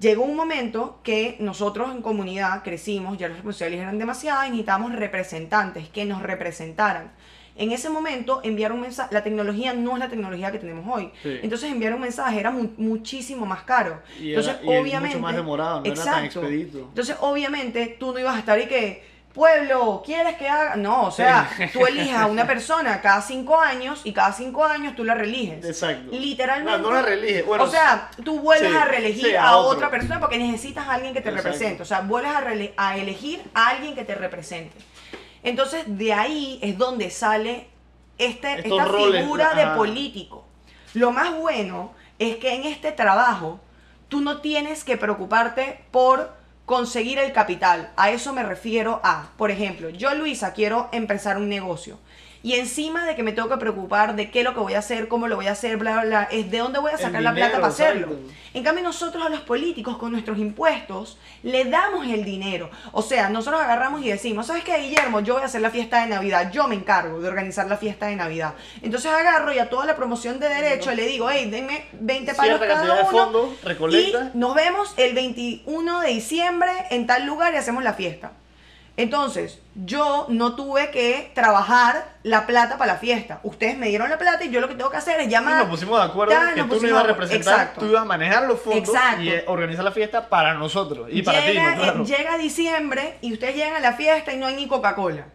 llegó un momento que nosotros en comunidad crecimos, ya las responsabilidades eran demasiadas y necesitábamos representantes que nos representaran. En ese momento, enviar un mensaje, la tecnología no es la tecnología que tenemos hoy. Sí. Entonces, enviar un mensaje era mu- muchísimo más caro. Y era- Entonces, mucho obviamente. más demorado, no era tan expedito. Entonces, obviamente, tú no ibas a estar y que pueblo, ¿quieres que haga? No, o sea, tú eliges a una persona cada cinco años y cada cinco años tú la reeliges. Exacto. Literalmente. No, no la reeliges. Bueno, o sea, tú vuelves sí, a reelegir sí, a, otra persona porque necesitas a alguien que te Exacto. represente. O sea, vuelves a, a elegir a alguien que te represente. Entonces, de ahí es donde sale este, Estos esta roles, figura de político. Lo más bueno es que en este trabajo tú no tienes que preocuparte por conseguir el capital. A eso me refiero a, por ejemplo, yo Luisa quiero empezar un negocio. Y encima de que me tengo que preocupar de qué es lo que voy a hacer, cómo lo voy a hacer, bla, bla, bla, es de dónde voy a El sacar la dinero, plata para hacerlo. exacto. En cambio, nosotros a los políticos, con nuestros impuestos, le damos el dinero. O sea, nosotros agarramos y decimos, ¿sabes qué, Guillermo? Yo voy a hacer la fiesta de Navidad. Yo me encargo de organizar la fiesta de Navidad. Entonces agarro y a toda la promoción de derecho le digo, hey, denme 20 palos Cierta cada uno. recolecta. Y nos vemos el 21 de diciembre en tal lugar y hacemos la fiesta. Entonces, yo no tuve que trabajar la plata para la fiesta. Ustedes me dieron la plata y yo lo que tengo que hacer es Y llamar. nos pusimos de acuerdo que tú no ibas a representar, Exacto. tú ibas a manejar los fondos Exacto. y eh, organizar la fiesta para nosotros y para ti, llega, ¿no? Claro. eh, llega diciembre y ustedes llegan a la fiesta y no hay ni Coca-Cola.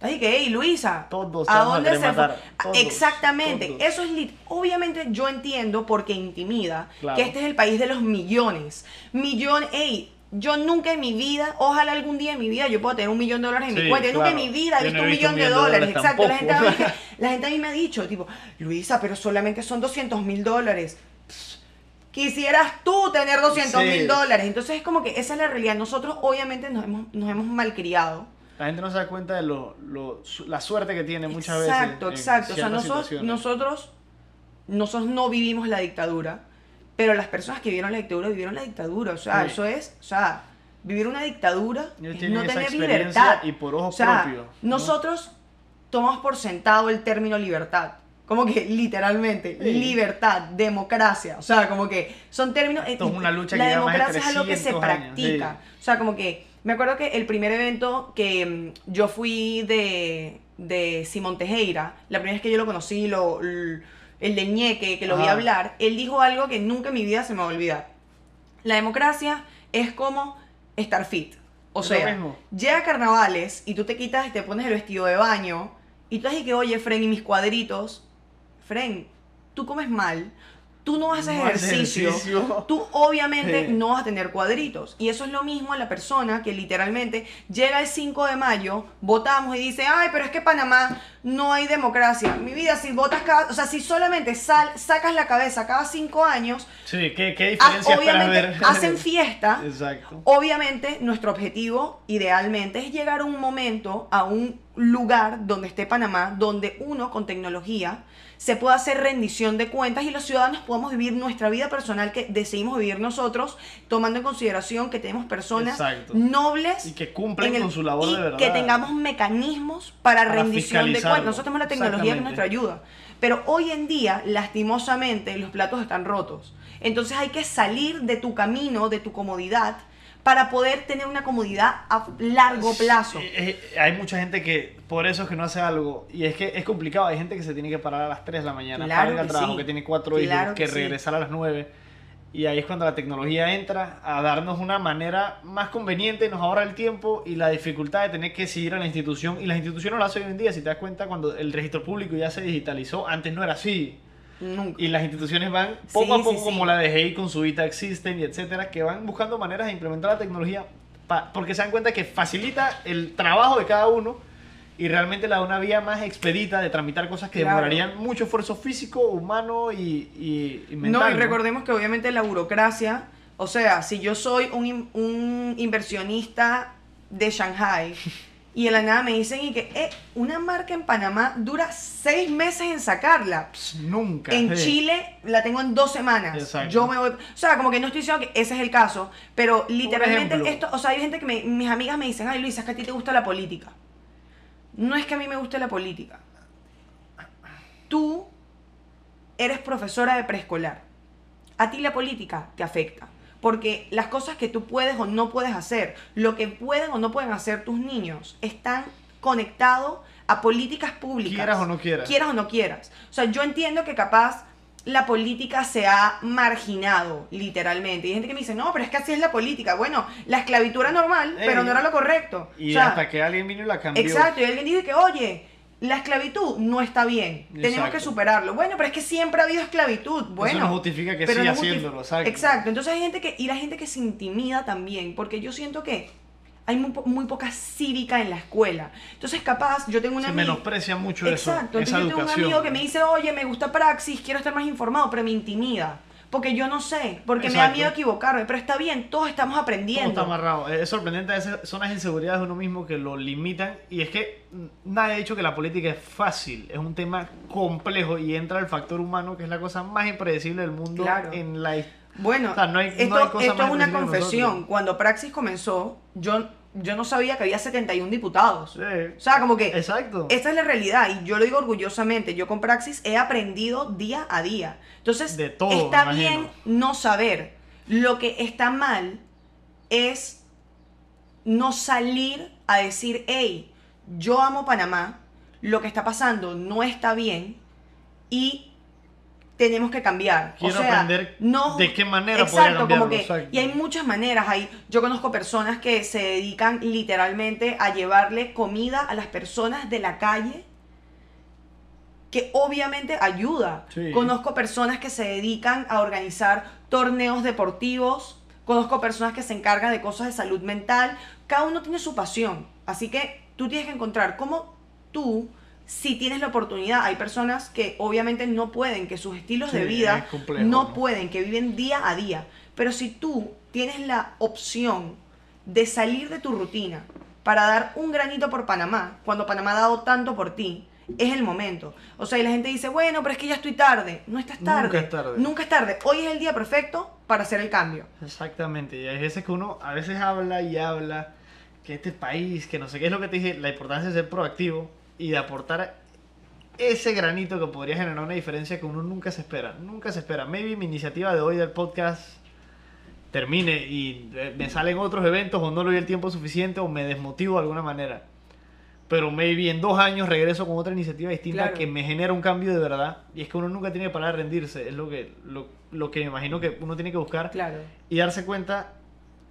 Así que, hey, Luisa, Todos ¿a dónde se matar. Ah, Todos, Exactamente, todos. eso es lit. Obviamente yo entiendo porque intimida Claro. que este es el país de los millones. Millón, hey, yo nunca en mi vida, ojalá algún día en mi vida yo pueda tener un millón de dólares en mi Sí, cuenta. Yo Nunca en claro. mi vida he visto no he un visto millón de dólares. Exacto, la gente, a mí, la gente a mí me ha dicho, tipo, Luisa, pero solamente son 200 mil dólares. Quisieras tú tener 200 mil Sí. dólares. Entonces es como que esa es la realidad. Nosotros obviamente nos hemos, nos hemos malcriado. La gente no se da cuenta de lo, lo- la suerte que tiene muchas exacto, veces. exacto. O sea, nosotros, nosotros, nosotros no vivimos la dictadura, pero las personas que vivieron la dictadura vivieron la dictadura. O sea, Sí. eso es, o sea, vivir una dictadura Ellos es tienen no tener libertad. y por ojo o sea, propio, ¿no? nosotros tomamos por sentado el término libertad. Como que literalmente, Sí. libertad, democracia, o sea, como que son términos... Esto es una lucha la que lleva más de democracia es algo que se 300 años, practica. sí. O sea, como que me acuerdo que el primer evento que mm, yo fui de, de Simón Tejera, la primera vez que yo lo conocí, lo, el del ñeque, que lo vi Ajá. hablar, él dijo algo que nunca en mi vida se me va a olvidar. La democracia es como estar fit. O sea, llega carnavales y tú te quitas y te pones el vestido de baño y tú dices que, oye, Fren, y mis cuadritos, Fren, tú comes mal, tú no haces No ejercicio, ejercicio. tú obviamente Sí. no vas a tener cuadritos. Y eso es lo mismo a la persona que literalmente llega el 5 de mayo, votamos y dice, ay, pero es que Panamá no hay democracia. Mi vida, si votas cada, o sea, si solamente sal, sacas la cabeza cada 5 años, Sí, ¿qué, qué diferencia obviamente ver? hacen fiesta. Exacto. Obviamente, nuestro objetivo idealmente es llegar a un momento, a un lugar donde esté Panamá, donde uno con tecnología se pueda hacer rendición de cuentas y los ciudadanos podamos vivir nuestra vida personal que decidimos vivir nosotros, tomando en consideración que tenemos personas Exacto. nobles Y que cumplen el- con su labor y de verdad. que tengamos mecanismos para, Para rendición de cuentas. Nosotros tenemos la tecnología que es nuestra ayuda. Pero hoy en día, lastimosamente, los platos están rotos. Entonces hay que salir de tu camino, de tu comodidad, para poder tener una comodidad a largo plazo. Eh, eh, hay mucha gente que por eso es que no hace algo. Y es que es complicado. Hay gente que se tiene que parar a las 3 de la mañana Claro para ir al que trabajo, sí. que tiene cuatro Claro hijos, que, que sí. regresar a las 9. Y ahí es cuando la tecnología entra a darnos una manera más conveniente, nos ahorra el tiempo y la dificultad de tener que seguir a la institución. Y las instituciones lo hacen hoy en día. Si te das cuenta, cuando el registro público ya se digitalizó, antes no era así. Nunca. Y las instituciones van poco Sí, a poco, sí, como la DGI con su Vita Existen y etcétera, que van buscando maneras de implementar la tecnología pa- porque se dan cuenta que facilita el trabajo de cada uno y realmente le da una vía más expedita de tramitar cosas que Claro. demorarían mucho esfuerzo físico, humano y, y, y mental. no, y recordemos que obviamente la burocracia, o sea, si yo soy un, un inversionista de Shanghai y de la nada me dicen y que eh, una marca en Panamá dura seis meses en sacarla. Pss, Nunca. En sí. Chile la tengo en dos semanas. Exacto. Yo me voy. O sea, como que no estoy diciendo que ese es el caso, pero literalmente esto. O sea, hay gente que me- mis amigas me dicen, ay Luisa, es que a ti te gusta la política. No es que a mí me guste la política. Tú eres profesora de preescolar. A ti la política te afecta. Porque las cosas que tú puedes o no puedes hacer, lo que pueden o no pueden hacer tus niños, están conectados a políticas públicas. Quieras o no quieras. Quieras o no quieras. O sea, yo entiendo que capaz la política se ha marginado, literalmente. Y hay gente que me dice, no, pero es que así es la política. Bueno, la esclavitud era normal, pero no era lo correcto. Y O sea, hasta que alguien vino y la cambió. Exacto, y alguien dice que, oye, la esclavitud no está bien, tenemos Exacto. que superarlo. Bueno, pero es que siempre ha habido esclavitud. Bueno, no justifica que siga no haciéndolo, exacto. Exacto, entonces hay gente que, y la gente que se intimida también, porque yo siento que hay muy, po- muy poca cívica en la escuela. Entonces, capaz, yo tengo una Se amiga. menosprecia mucho eso, Exacto, esa entonces yo tengo un amigo que me dice, oye, me gusta Praxis, quiero estar más informado, pero me intimida. Porque yo no sé, porque me da miedo equivocarme, pero está bien, todos estamos Todo aprendiendo. está amarrado. Es sorprendente, a veces son las inseguridades de uno mismo que lo limitan. Y es que nadie ha dicho que la política es fácil. Es un tema complejo y entra el factor humano, que es la cosa más impredecible del mundo Claro. en la his- Bueno, O sea, no hay- no esto, hay cosa esto es una confesión. Cuando Praxis comenzó, yo, yo no sabía que había 71 diputados. Sí. O sea, como que Exacto. esta es la realidad y yo lo digo orgullosamente. Yo con Praxis he aprendido día a día. Entonces, De todo, está bien no saber. Lo que está mal es no salir a decir, hey, yo amo Panamá, lo que está pasando no está bien y tenemos que cambiar. Quiero o sea, aprender no, de qué manera exacto, como que, exacto. Y hay muchas maneras. Hay, yo conozco personas que se dedican literalmente a llevarle comida a las personas de la calle que obviamente ayuda. Sí. Conozco personas que se dedican a organizar torneos deportivos, conozco personas que se encargan de cosas de salud mental, cada uno tiene su pasión, así que tú tienes que encontrar cómo tú, si tienes la oportunidad, hay personas que obviamente no pueden, que sus estilos de vida es complejo, no ¿no? pueden, que viven día a día, pero si tú tienes la opción de salir de tu rutina para dar un granito por Panamá, cuando Panamá ha dado tanto por ti, es el momento. O sea, y la gente dice, bueno, pero es que ya estoy tarde. No estás Nunca tarde. es tarde. Nunca es tarde. Hoy es el día perfecto para hacer el cambio. Exactamente, y hay veces que uno a veces habla y habla que este país, que no sé qué es lo que te dije, la importancia de ser proactivo y de aportar ese granito que podría generar una diferencia que uno nunca se espera, nunca se espera. Maybe mi iniciativa de hoy del podcast termine y eh, me salen otros eventos o no le doy el tiempo suficiente o me desmotivo de alguna manera. Pero maybe en dos años regreso con otra iniciativa distinta Claro. que me genera un cambio de verdad. Y es que uno nunca tiene que parar de rendirse. Es lo que, lo, lo que me imagino que uno tiene que buscar Claro. y darse cuenta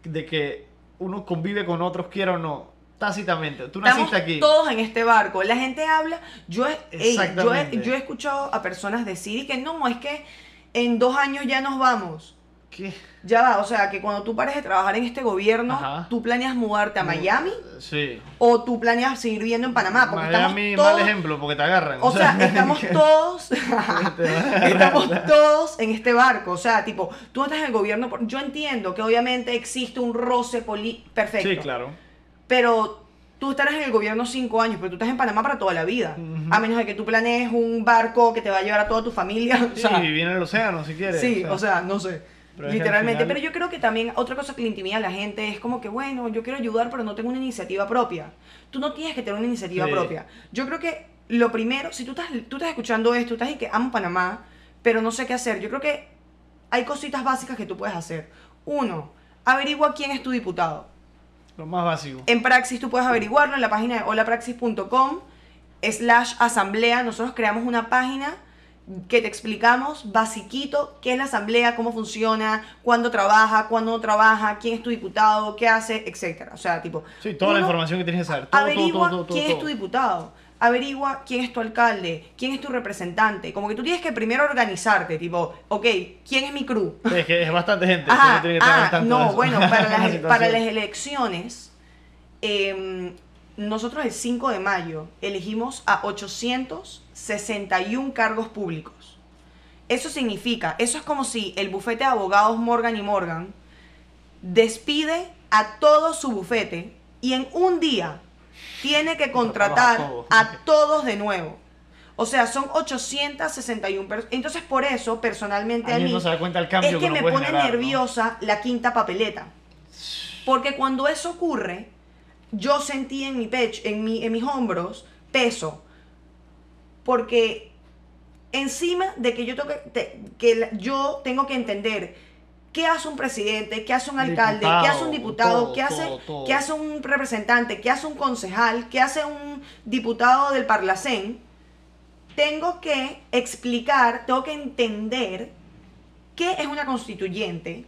de que uno convive con otros, quiera o no, tácitamente. Tú Estamos naciste aquí. todos en este barco. La gente habla. Yo he, ey, yo, he, Exactamente. yo he escuchado a personas decir y que no, es que en dos años ya nos vamos. ¿Qué? Ya va, o sea, que cuando tú pares de trabajar en este gobierno, Ajá. tú planeas mudarte a Miami Sí. o tú planeas seguir viviendo en Panamá. Porque Miami, estamos todos, mal ejemplo, porque te agarran. O sea, estamos todos, Te agarran. estamos todos en este barco. O sea, tipo, tú estás en el gobierno. por- Yo entiendo que obviamente existe un roce político. Perfecto. Sí, claro. Pero tú estarás en el gobierno cinco años, pero tú estás en Panamá para toda la vida. A menos de que tú planees un barco que te va a llevar a toda tu familia. O Sí, sea, viene el océano si quieres. Sí, o sea, no sé. Pero Literalmente. final- Pero yo creo que también otra cosa que le intimida a la gente es como que, bueno, yo quiero ayudar, pero no tengo una iniciativa propia. Tú no tienes que tener una iniciativa Sí. propia. Yo creo que lo primero, si tú estás, tú estás escuchando esto, estás y que amo Panamá, pero no sé qué hacer, yo creo que hay cositas básicas que tú puedes hacer. Uno, averigua quién es tu diputado. Lo más básico. En Praxis tú puedes averiguarlo en la página de holapraxis.com slash asamblea. Nosotros creamos una página que te explicamos basiquito qué es la asamblea, cómo funciona, cuándo trabaja, cuándo no trabaja, quién es tu diputado, qué hace, etcétera. O sea, tipo, Sí, toda la información que tienes que saber. Todo, todo, averigua todo, todo, quién es tu diputado. Averigua quién es tu alcalde, quién es tu representante. Como que tú tienes que primero organizarte, tipo, ok, ¿quién es mi crew? Es que es bastante gente. Ajá, que ah, tanto no, bueno, las, para las elecciones, em, nosotros el 5 de mayo elegimos a 861 cargos públicos. Eso significa, eso es como si el bufete de abogados Morgan y Morgan despide a todo su bufete y en un día tiene que contratar a todos. de nuevo. O sea, son 861 personas. Entonces, por eso, personalmente a mí, uno se da cuenta del cambio es que me pone generar, ¿no? nerviosa la quinta papeleta. Porque cuando eso ocurre, yo sentí en mi pecho, en, mi, en mis hombros, peso. Porque encima de que yo, tengo que, te- que la- yo tengo que entender qué hace un presidente, qué hace un alcalde, Diputado, qué hace un diputado, todo, qué, hace, todo, todo. qué hace un representante, qué hace un concejal, qué hace un diputado del Parlacén, tengo que explicar, tengo que entender qué es una constituyente,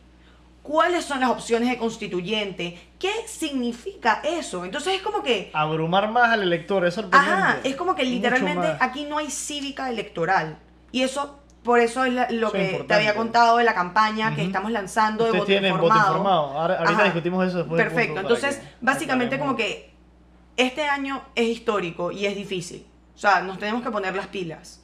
cuáles son las opciones de constituyente, qué significa eso. Entonces es como que... Abrumar más al elector, es sorprendente. Ajá, es como que literalmente aquí no hay cívica electoral. Y eso, por eso es la- lo Eso es que te había contado de la campaña que Ujú. estamos lanzando de voto tienen voto informado. informado. Ahora- ahorita Ajá. discutimos eso después Perfecto, punto entonces que básicamente como que este año es histórico y es difícil. O sea, nos tenemos que poner las pilas.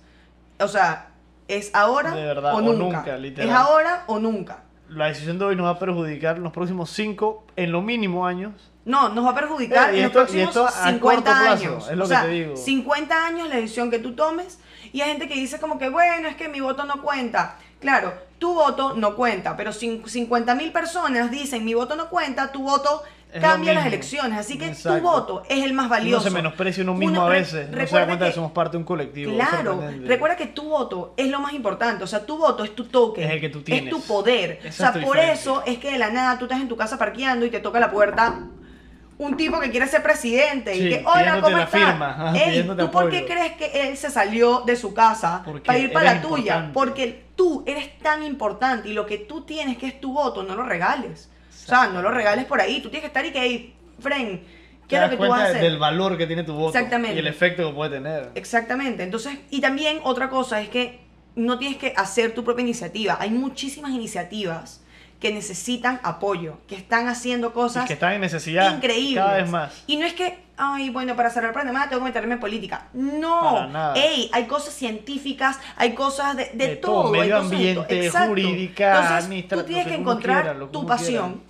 O sea, es ahora verdad, o o nunca. nunca, literal. es ahora o nunca. La decisión de hoy nos va a perjudicar en los próximos cinco, en lo mínimo años. No, nos va a perjudicar Eh, en esto- los próximos esto a 50 corto plazo, años. es lo o que sea, te digo. 50 años la decisión que tú tomes y hay gente que dice como que, bueno, es que mi voto no cuenta. Claro, tu voto no cuenta, pero 50 mil personas dicen mi voto no cuenta, tu voto Es cambia las elecciones. Así que Exacto. tu voto es el más valioso. se menosprecia uno mismo Uno a veces. No se da cuenta que, que- somos parte de un colectivo. es Claro, recuerda que tu voto es lo más importante, o sea, tu voto es tu token, Es el que tú es tienes. tu poder. O sea, es por diferencia. eso es que de la nada tú estás en tu casa parqueando y te toca la puerta un tipo que quiere ser presidente Sí, y que, hola, ¿cómo estás? Ey, ¿tú por qué crees que él se salió de su casa Porque para ir para la tuya? Porque tú eres tan importante y lo que tú tienes, que es tu voto, no lo regales. O sea, no lo regales por ahí. Tú tienes que estar y que, hey, Fren, Te ¿qué es lo que tú vas a hacer? del valor que tiene tu voto. Exactamente. Y el efecto que puede tener. Exactamente. Entonces, y también otra cosa es que no tienes que hacer tu propia iniciativa. Hay muchísimas iniciativas que necesitan apoyo, que están haciendo Y cosas que están en necesidad increíbles. cada vez más. Y no es que, ay, bueno, para cerrar Panamá tengo que meterme en política. No. Ey, hay cosas científicas, hay cosas de, de De todo. todo, medio todo. ambiente, jurídica, Entonces, administra- tú tienes que encontrar quiera, tu pasión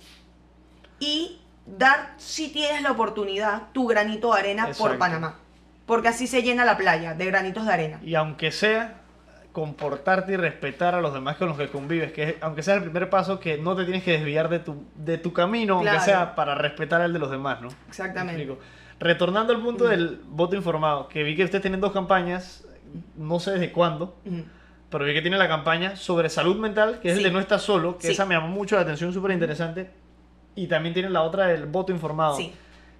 quiera. y dar, si tienes la oportunidad, tu granito de arena por. Panamá. Porque así se llena la playa de granitos de arena. Y aunque sea comportarte y respetar a los demás con los que convives, que es- aunque sea el primer paso, que no te tienes que desviar de tu, de tu camino, Claro. aunque sea para respetar al de los demás, ¿no? Exactamente. Retornando al punto del voto informado, que vi que ustedes tienen dos campañas, no sé desde cuándo, Ujú. pero vi que tiene la campaña sobre salud mental, que es el de no estar solo, que Sí. esa me llamó mucho la atención, súper interesante. Y también tiene la otra del voto informado, Sí.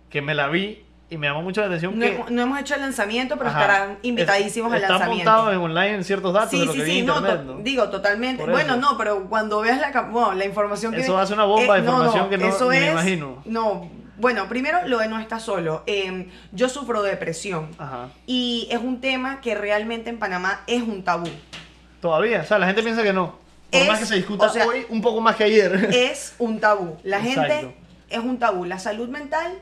que me la vi y me llamó mucho la atención No, que... no hemos hecho el lanzamiento, pero Ajá. estarán invitadísimos Es- al lanzamiento. Están montados en online en ciertos datos Sí, de lo sí, que vi sí, en no, internet, ¿no? digo totalmente. Por Bueno, eso. no, pero cuando veas la, bueno, la información que... Eso ser una bomba de Eh, no, información que no- eso ni me es- imagino. No, bueno, primero lo de no estar solo. Eh, yo sufro de depresión Ajá. y es un tema que realmente en Panamá es un tabú. Todavía, o sea, la gente piensa que no. Por Es- más que se discuta o sea, hoy, un poco más que ayer. Es un tabú. La Exacto. gente es un tabú. La salud mental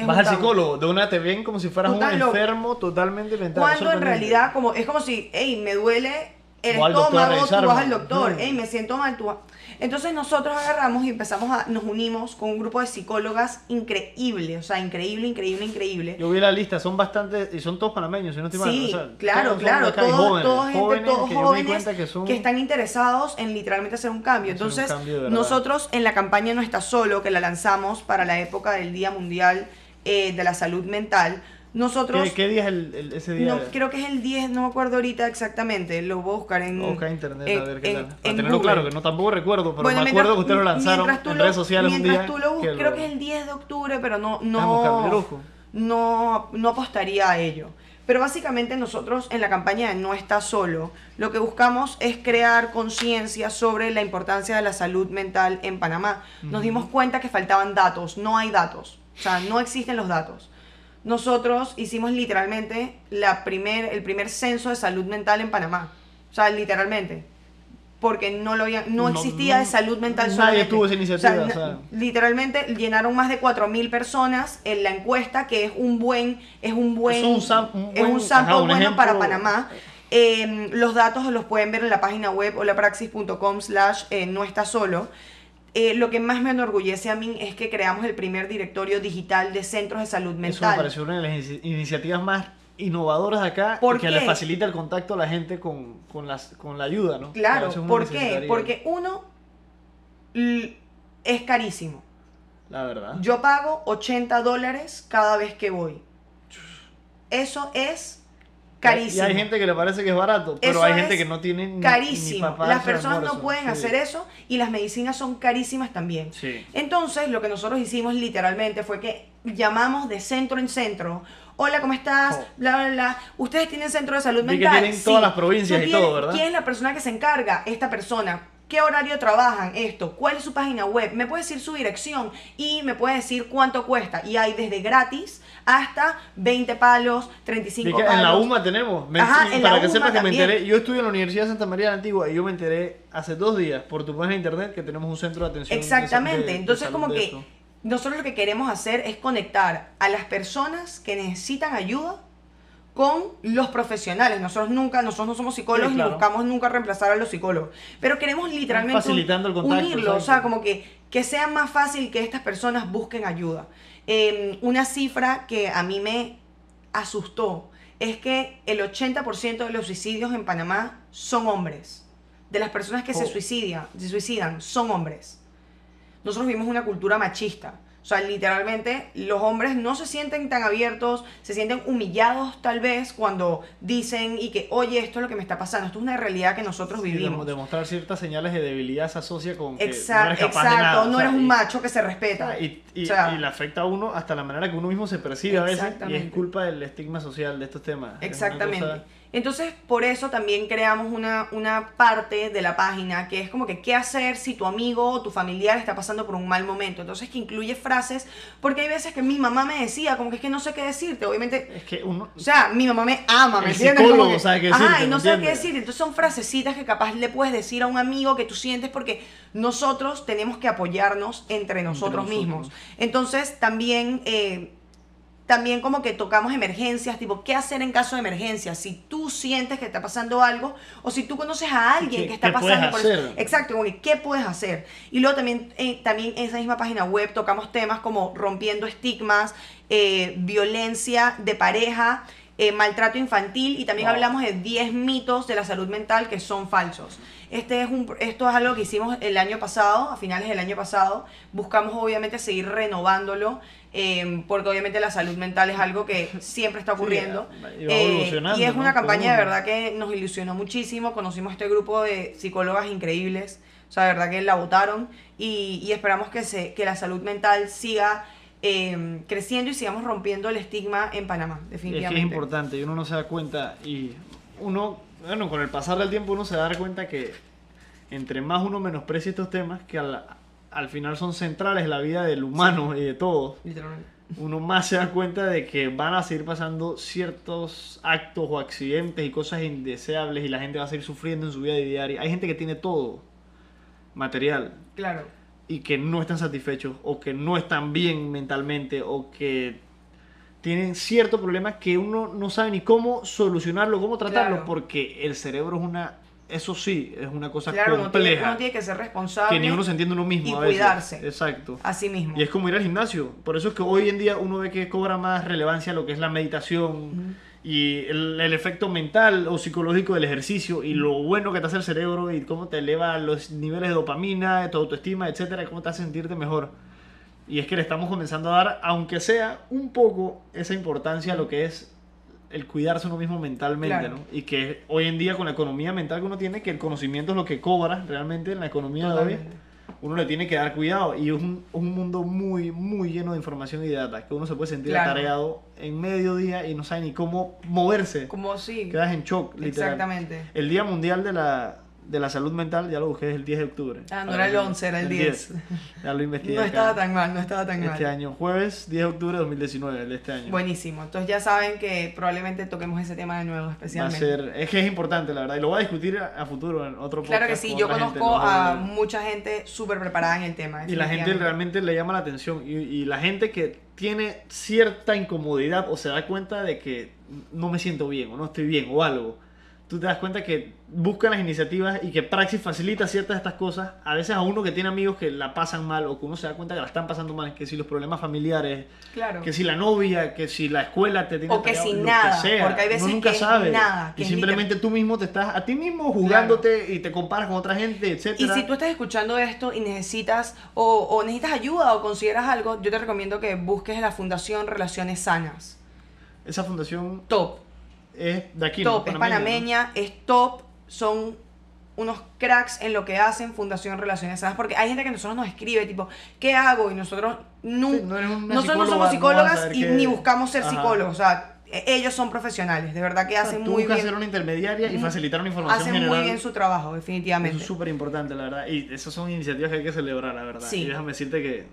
es Vas un al psicólogo, de una te ven como si fueras un enfermo totalmente mental. Cuando en realidad como, es como si, hey, me duele el estómago, tú vas al doctor, Mm. hey, me siento mal, tú vas. Entonces nosotros agarramos y empezamos a, nos unimos con un grupo de psicólogas increíble, o sea, increíble, increíble, increíble. Yo vi la lista, son bastantes, y son todos panameños, si no estoy mal. Sí, o sea, claro, claro, todos, jóvenes, todos gente, jóvenes todos que jóvenes que son... están interesados en literalmente hacer un cambio. Un Entonces, cambio nosotros en la campaña No Está Solo, que la lanzamos para la época del Día Mundial eh, de la Salud Mental, nosotros... ¿Qué, qué día es el, el- ese día? No, creo que es el 10, no me acuerdo ahorita exactamente, lo voy a buscar en... Busca internet en- a ver qué en- tal. Para en tenerlo Google. claro, que no tampoco recuerdo, pero Bueno, me mientras- acuerdo que ustedes lo lanzaron tú en lo- redes sociales un mientras día. tú lo buscas, creo lo- que es el 10 de octubre, pero no, no, no, no apostaría a ello. Pero básicamente nosotros en la campaña de No Está Solo, lo que buscamos es crear conciencia sobre la importancia de la salud mental en Panamá. Nos dimos cuenta que faltaban datos, no hay datos, o sea, no existen los datos. Nosotros hicimos literalmente la primer, el primer censo de salud mental en Panamá. O sea, literalmente. Porque no, lo había- no No, existía no, de salud mental nadie solamente. tuvo esa iniciativa, O o sea, sea. na- literalmente llenaron más de 4.000 personas en la encuesta, que es un buen, es un buen, Es un sam- un es un sample ajá, un bueno ejemplo. para Panamá. Eh, los datos los pueden ver en la página web holapraxis.com slash eh, no está solo. Eh, lo que más me enorgullece a mí es que creamos el primer directorio digital de centros de salud Eso me mental. pareció una de las inici- iniciativas más innovadoras de acá ¿Por y que le facilita el contacto a la gente con, con, las, con la ayuda, ¿no? Claro, ¿por qué? Porque uno es carísimo. La verdad. Yo pago 80 dólares cada vez que voy. Eso es carísimo. Y hay gente que le parece que es barato, pero Eso hay gente que no tiene ni, ni carísimo. Las personas no pueden Sí. hacer eso y las medicinas son carísimas también. Sí. Entonces, lo que nosotros hicimos literalmente fue que llamamos de centro en centro. Hola, ¿cómo estás? Oh. Bla, bla, bla. Ustedes tienen centro de salud Vi que mental. tienen todas las provincias ¿Tú y todo, ¿verdad? ¿Quién es la persona que se encarga? Esta persona. ¿Qué horario trabajan esto? ¿Cuál es su página web? Me puede decir su dirección y me puede decir cuánto cuesta. Y hay desde gratis hasta 20 palos, 35 Vi que palos. en la UMA tenemos, me- Ajá, en para la que UMA sepas que me enteré, yo estudio en la Universidad de Santa María de la Antigua y yo me enteré hace dos días por tu página de internet que tenemos un centro de atención. Exactamente. de- de Entonces, como que nosotros lo que queremos hacer es conectar a las personas que necesitan ayuda con los profesionales. Nosotros nunca, nosotros no somos psicólogos Sí, claro. ni buscamos nunca reemplazar a los psicólogos. Pero queremos literalmente Facilitando el contacto, unirlo. O sea, como que, que sea más fácil que estas personas busquen ayuda. Eh, una cifra que a mí me asustó es que el 80% de los suicidios en Panamá son hombres. De las personas que se, Oh. suicidan, se suicidan son hombres. Nosotros vivimos una cultura machista. O sea, literalmente los hombres no se sienten tan abiertos, se sienten humillados tal vez cuando dicen y que, oye, esto es lo que me está pasando, esto es una realidad que nosotros vivimos. de- demostrar ciertas señales de debilidad se asocia con que no Exacto, eres capaz exacto, de nada. no o sea, eres un y- macho que se respeta. Y, y, O sea, y le afecta a uno hasta la manera que uno mismo se percibe a veces y es culpa del estigma social de estos temas. Exactamente. Entonces, por eso también creamos una, una parte de la página que es como que qué hacer si tu amigo o tu familiar está pasando por un mal momento. Entonces, que incluye frases, porque hay veces que mi mamá me decía, como que es que no sé qué decirte. Obviamente, Es que uno... o sea, mi mamá me ama, ¿me El entiendes? psicólogo que- sabe qué Ajá, decirte, y no ¿me sabe qué decirte. Entonces son frasecitas que capaz le puedes decir a un amigo que tú sientes porque nosotros tenemos que apoyarnos entre nosotros, nosotros. mismos. Entonces también... eh, también como que tocamos emergencias, tipo, ¿qué hacer en caso de emergencia? Si tú sientes que está pasando algo o si tú conoces a alguien ¿Qué- que está pasando por eso. Exacto, como que, ¿qué puedes hacer? Y luego también, eh, también en esa misma página web tocamos temas como rompiendo estigmas, eh, violencia de pareja, eh, maltrato infantil y también Wow. hablamos de 10 mitos de la salud mental que son falsos. Este es un, esto es algo que hicimos el año pasado, a finales del año pasado. Buscamos obviamente seguir renovándolo, eh, porque obviamente la salud mental es algo que siempre está ocurriendo. y va Eh, y es ¿no? una campaña de verdad que nos ilusionó muchísimo. Conocimos este grupo de psicólogas increíbles. O sea, de verdad que la votaron y, y esperamos que, se, que la salud mental siga eh, creciendo y sigamos rompiendo el estigma en Panamá, Es que definitivamente. es importante y uno no se da cuenta y uno, bueno, con el pasar del tiempo uno se da cuenta que entre más uno menosprecia estos temas que al, al final son centrales en la vida del humano y de todos, Literalmente. uno más se da cuenta de que van a seguir pasando ciertos actos o accidentes y cosas indeseables y la gente va a seguir sufriendo en su vida diaria. Hay gente que tiene todo material Claro. y que no están satisfechos o que no están bien mentalmente o que tienen ciertos problemas que uno no sabe ni cómo solucionarlo, cómo tratarlo, Claro. porque el cerebro es una, eso sí, es una cosa Claro, uno tiene, compleja uno tiene que ser responsable. que ni uno se entiende uno mismo y a veces. cuidarse. Exacto. a sí mismo. Y es como ir al gimnasio. Por eso es que hoy en día uno ve que cobra más relevancia lo que es la meditación y el, el efecto mental o psicológico del ejercicio y lo bueno que te hace el cerebro y cómo te eleva los niveles de dopamina, de tu autoestima, etcétera, cómo te hace sentirte mejor. Y es que le estamos comenzando a dar, aunque sea un poco, esa importancia a lo que es el cuidarse uno mismo mentalmente, Claro. ¿no? Y que hoy en día con la economía mental que uno tiene, que el conocimiento es lo que cobra realmente en la economía de hoy Totalmente. uno le tiene que dar cuidado y es un, un mundo muy, muy lleno de información y de data, que uno se puede sentir Claro. atareado en medio día y no sabe ni cómo moverse. Como sí. Quedas en shock, literal. Exactamente. El Día Mundial de la, de la Salud Mental, ya lo busqué, es el 10 de octubre. Ah, no era el que- 11, era el 10. Ya lo investigué No acá. estaba tan mal, no estaba tan Este mal. año, jueves 10 de octubre de 2019, el de este año. Buenísimo. Entonces ya saben que probablemente toquemos ese tema de nuevo, Va a especialmente. ser, es que es importante, la verdad, y lo voy a discutir a, a futuro en otro Claro que podcast sí, yo gente, conozco vamos a ver. mucha gente súper preparada en el tema. Y la gente realmente le llama la atención. Y, y la gente que tiene cierta incomodidad o se da cuenta de que no me siento bien o no estoy bien o algo. Tú te das cuenta que buscan las iniciativas y que Praxis facilita ciertas de estas cosas. A veces a uno que tiene amigos que la pasan mal o que uno se da cuenta que la están pasando mal, que si los problemas familiares, Claro. que si la novia, que si la escuela te tiene O que si nada, sea. porque hay veces Uno nunca que sabe. nada, que y simplemente tú mismo te estás a ti mismo jugándote y te comparas con otra gente, Y etcétera. si tú estás escuchando esto y necesitas o, o necesitas ayuda o consideras algo, yo te recomiendo que busques la Fundación Relaciones Sanas. Esa fundación Top. Es de aquí, ¿no? top, es panameña, es top, son unos cracks en lo que hacen Fundación Relaciones Sanas, porque hay gente que nosotros nos escribe, tipo, ¿qué hago? Y nosotros no, Sí, no nosotros somos psicólogas y qué- ni buscamos ser Ajá. psicólogos, o sea, e- ellos son profesionales, de verdad que hacen tú muy bien, ser una intermediaria y facilitar una información hacen general. muy bien su trabajo, Eso definitivamente. es súper importante, la verdad. Y esas son iniciativas que hay que celebrar, la verdad. Sí. Y déjame decirte que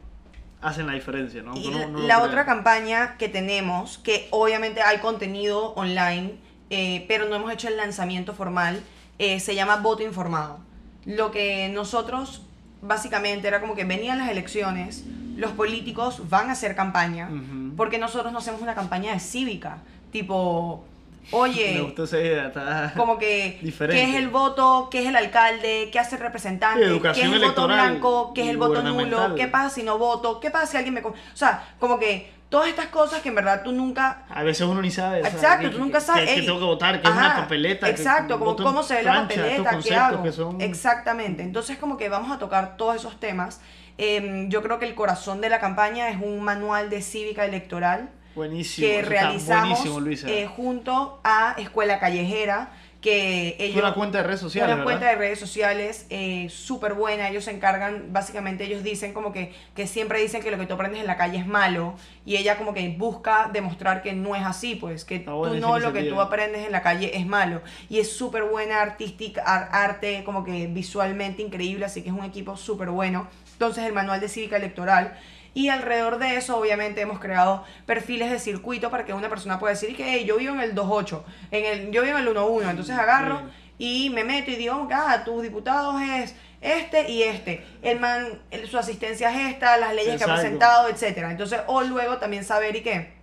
hacen la diferencia, ¿no? Y la- otra campaña que tenemos, que obviamente hay contenido online, eh, pero no hemos hecho el lanzamiento formal, eh, se llama Voto Informado. Lo que nosotros básicamente era como que venían las elecciones, los políticos van a hacer campaña, porque nosotros no hacemos una campaña de cívica, tipo, Me oye, gustó esa idea, está... como que Diferente. qué es el voto, qué es el alcalde, qué hace el representante, qué es el voto blanco, qué es el voto nulo, qué pasa si no voto, qué pasa si alguien me... O sea, como que todas estas cosas que en verdad tú nunca... A veces uno ni sabe. Exacto, que- tú nunca que- sabes. Que, que tengo que votar, que es una papeleta. que- Exacto, como voto en cómo se ve la plancha, papeleta, qué hago. que son- Exactamente. Entonces como que vamos a tocar todos esos temas. Em, yo creo que el corazón de la campaña es un manual de cívica electoral Buenísimo. que realizamos Buenísimo, eh, junto a Escuela Callejera, que ellos... una cuenta de redes sociales. Una cuenta de redes sociales eh, súper buena. Ellos se encargan, básicamente ellos dicen como que, que siempre dicen que lo que tú aprendes en la calle es malo. Y ella como que busca demostrar que no es así, pues que Está tú no lo que tú aprendes en la calle es malo. Y es súper buena artística, ar- arte como que visualmente increíble, así que es un equipo súper bueno. Entonces el manual de cívica electoral. Y alrededor de eso, obviamente, hemos creado perfiles de circuito para que una persona pueda decir que "Hey, yo vivo en el 2.8, en el, yo vivo en el 1.1. Entonces agarro y me meto y digo, ah, tus diputados es este y este. El man, el- su asistencia es esta, las leyes que ha presentado, etcétera. Entonces, o luego también saber y qué.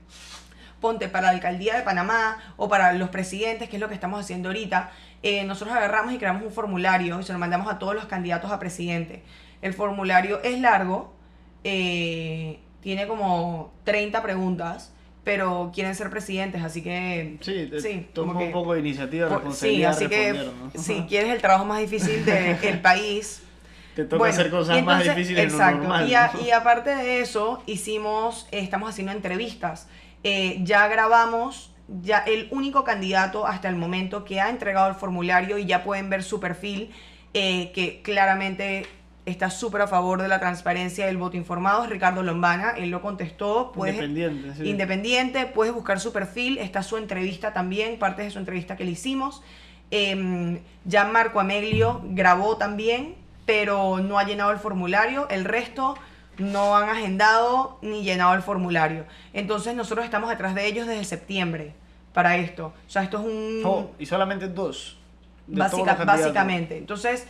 Ponte para la alcaldía de Panamá o para los presidentes, que es lo que estamos haciendo ahorita. eh, nosotros agarramos y creamos un formulario y se lo mandamos a todos los candidatos a presidente. El formulario es largo, eh, tiene como 30 preguntas, pero quieren ser presidentes, así que Sí, te- sí, toma un poco de iniciativa, por- responsabilidad. Sí, así que si quieres el trabajo más difícil del país, Te toca bueno, hacer cosas más difíciles lo exacto, normal. Y, a- ¿no? y aparte de eso, hicimos, eh, estamos haciendo entrevistas. Eh, ya grabamos, ya el único candidato hasta el momento que ha entregado el formulario y ya pueden ver su perfil, eh, que claramente está súper a favor de la transparencia del voto informado, es Ricardo Lombana, él lo contestó, puedes, Independiente, sí. Independiente, puedes buscar su perfil, está su entrevista también, parte de su entrevista que le hicimos. Eh, ya Marco Ameglio grabó también, pero no ha llenado el formulario. El resto no han agendado ni llenado el formulario. Entonces nosotros estamos detrás de ellos desde septiembre para esto. O sea, esto es un... Oh, y solamente dos. de Básica- básicamente. Entonces,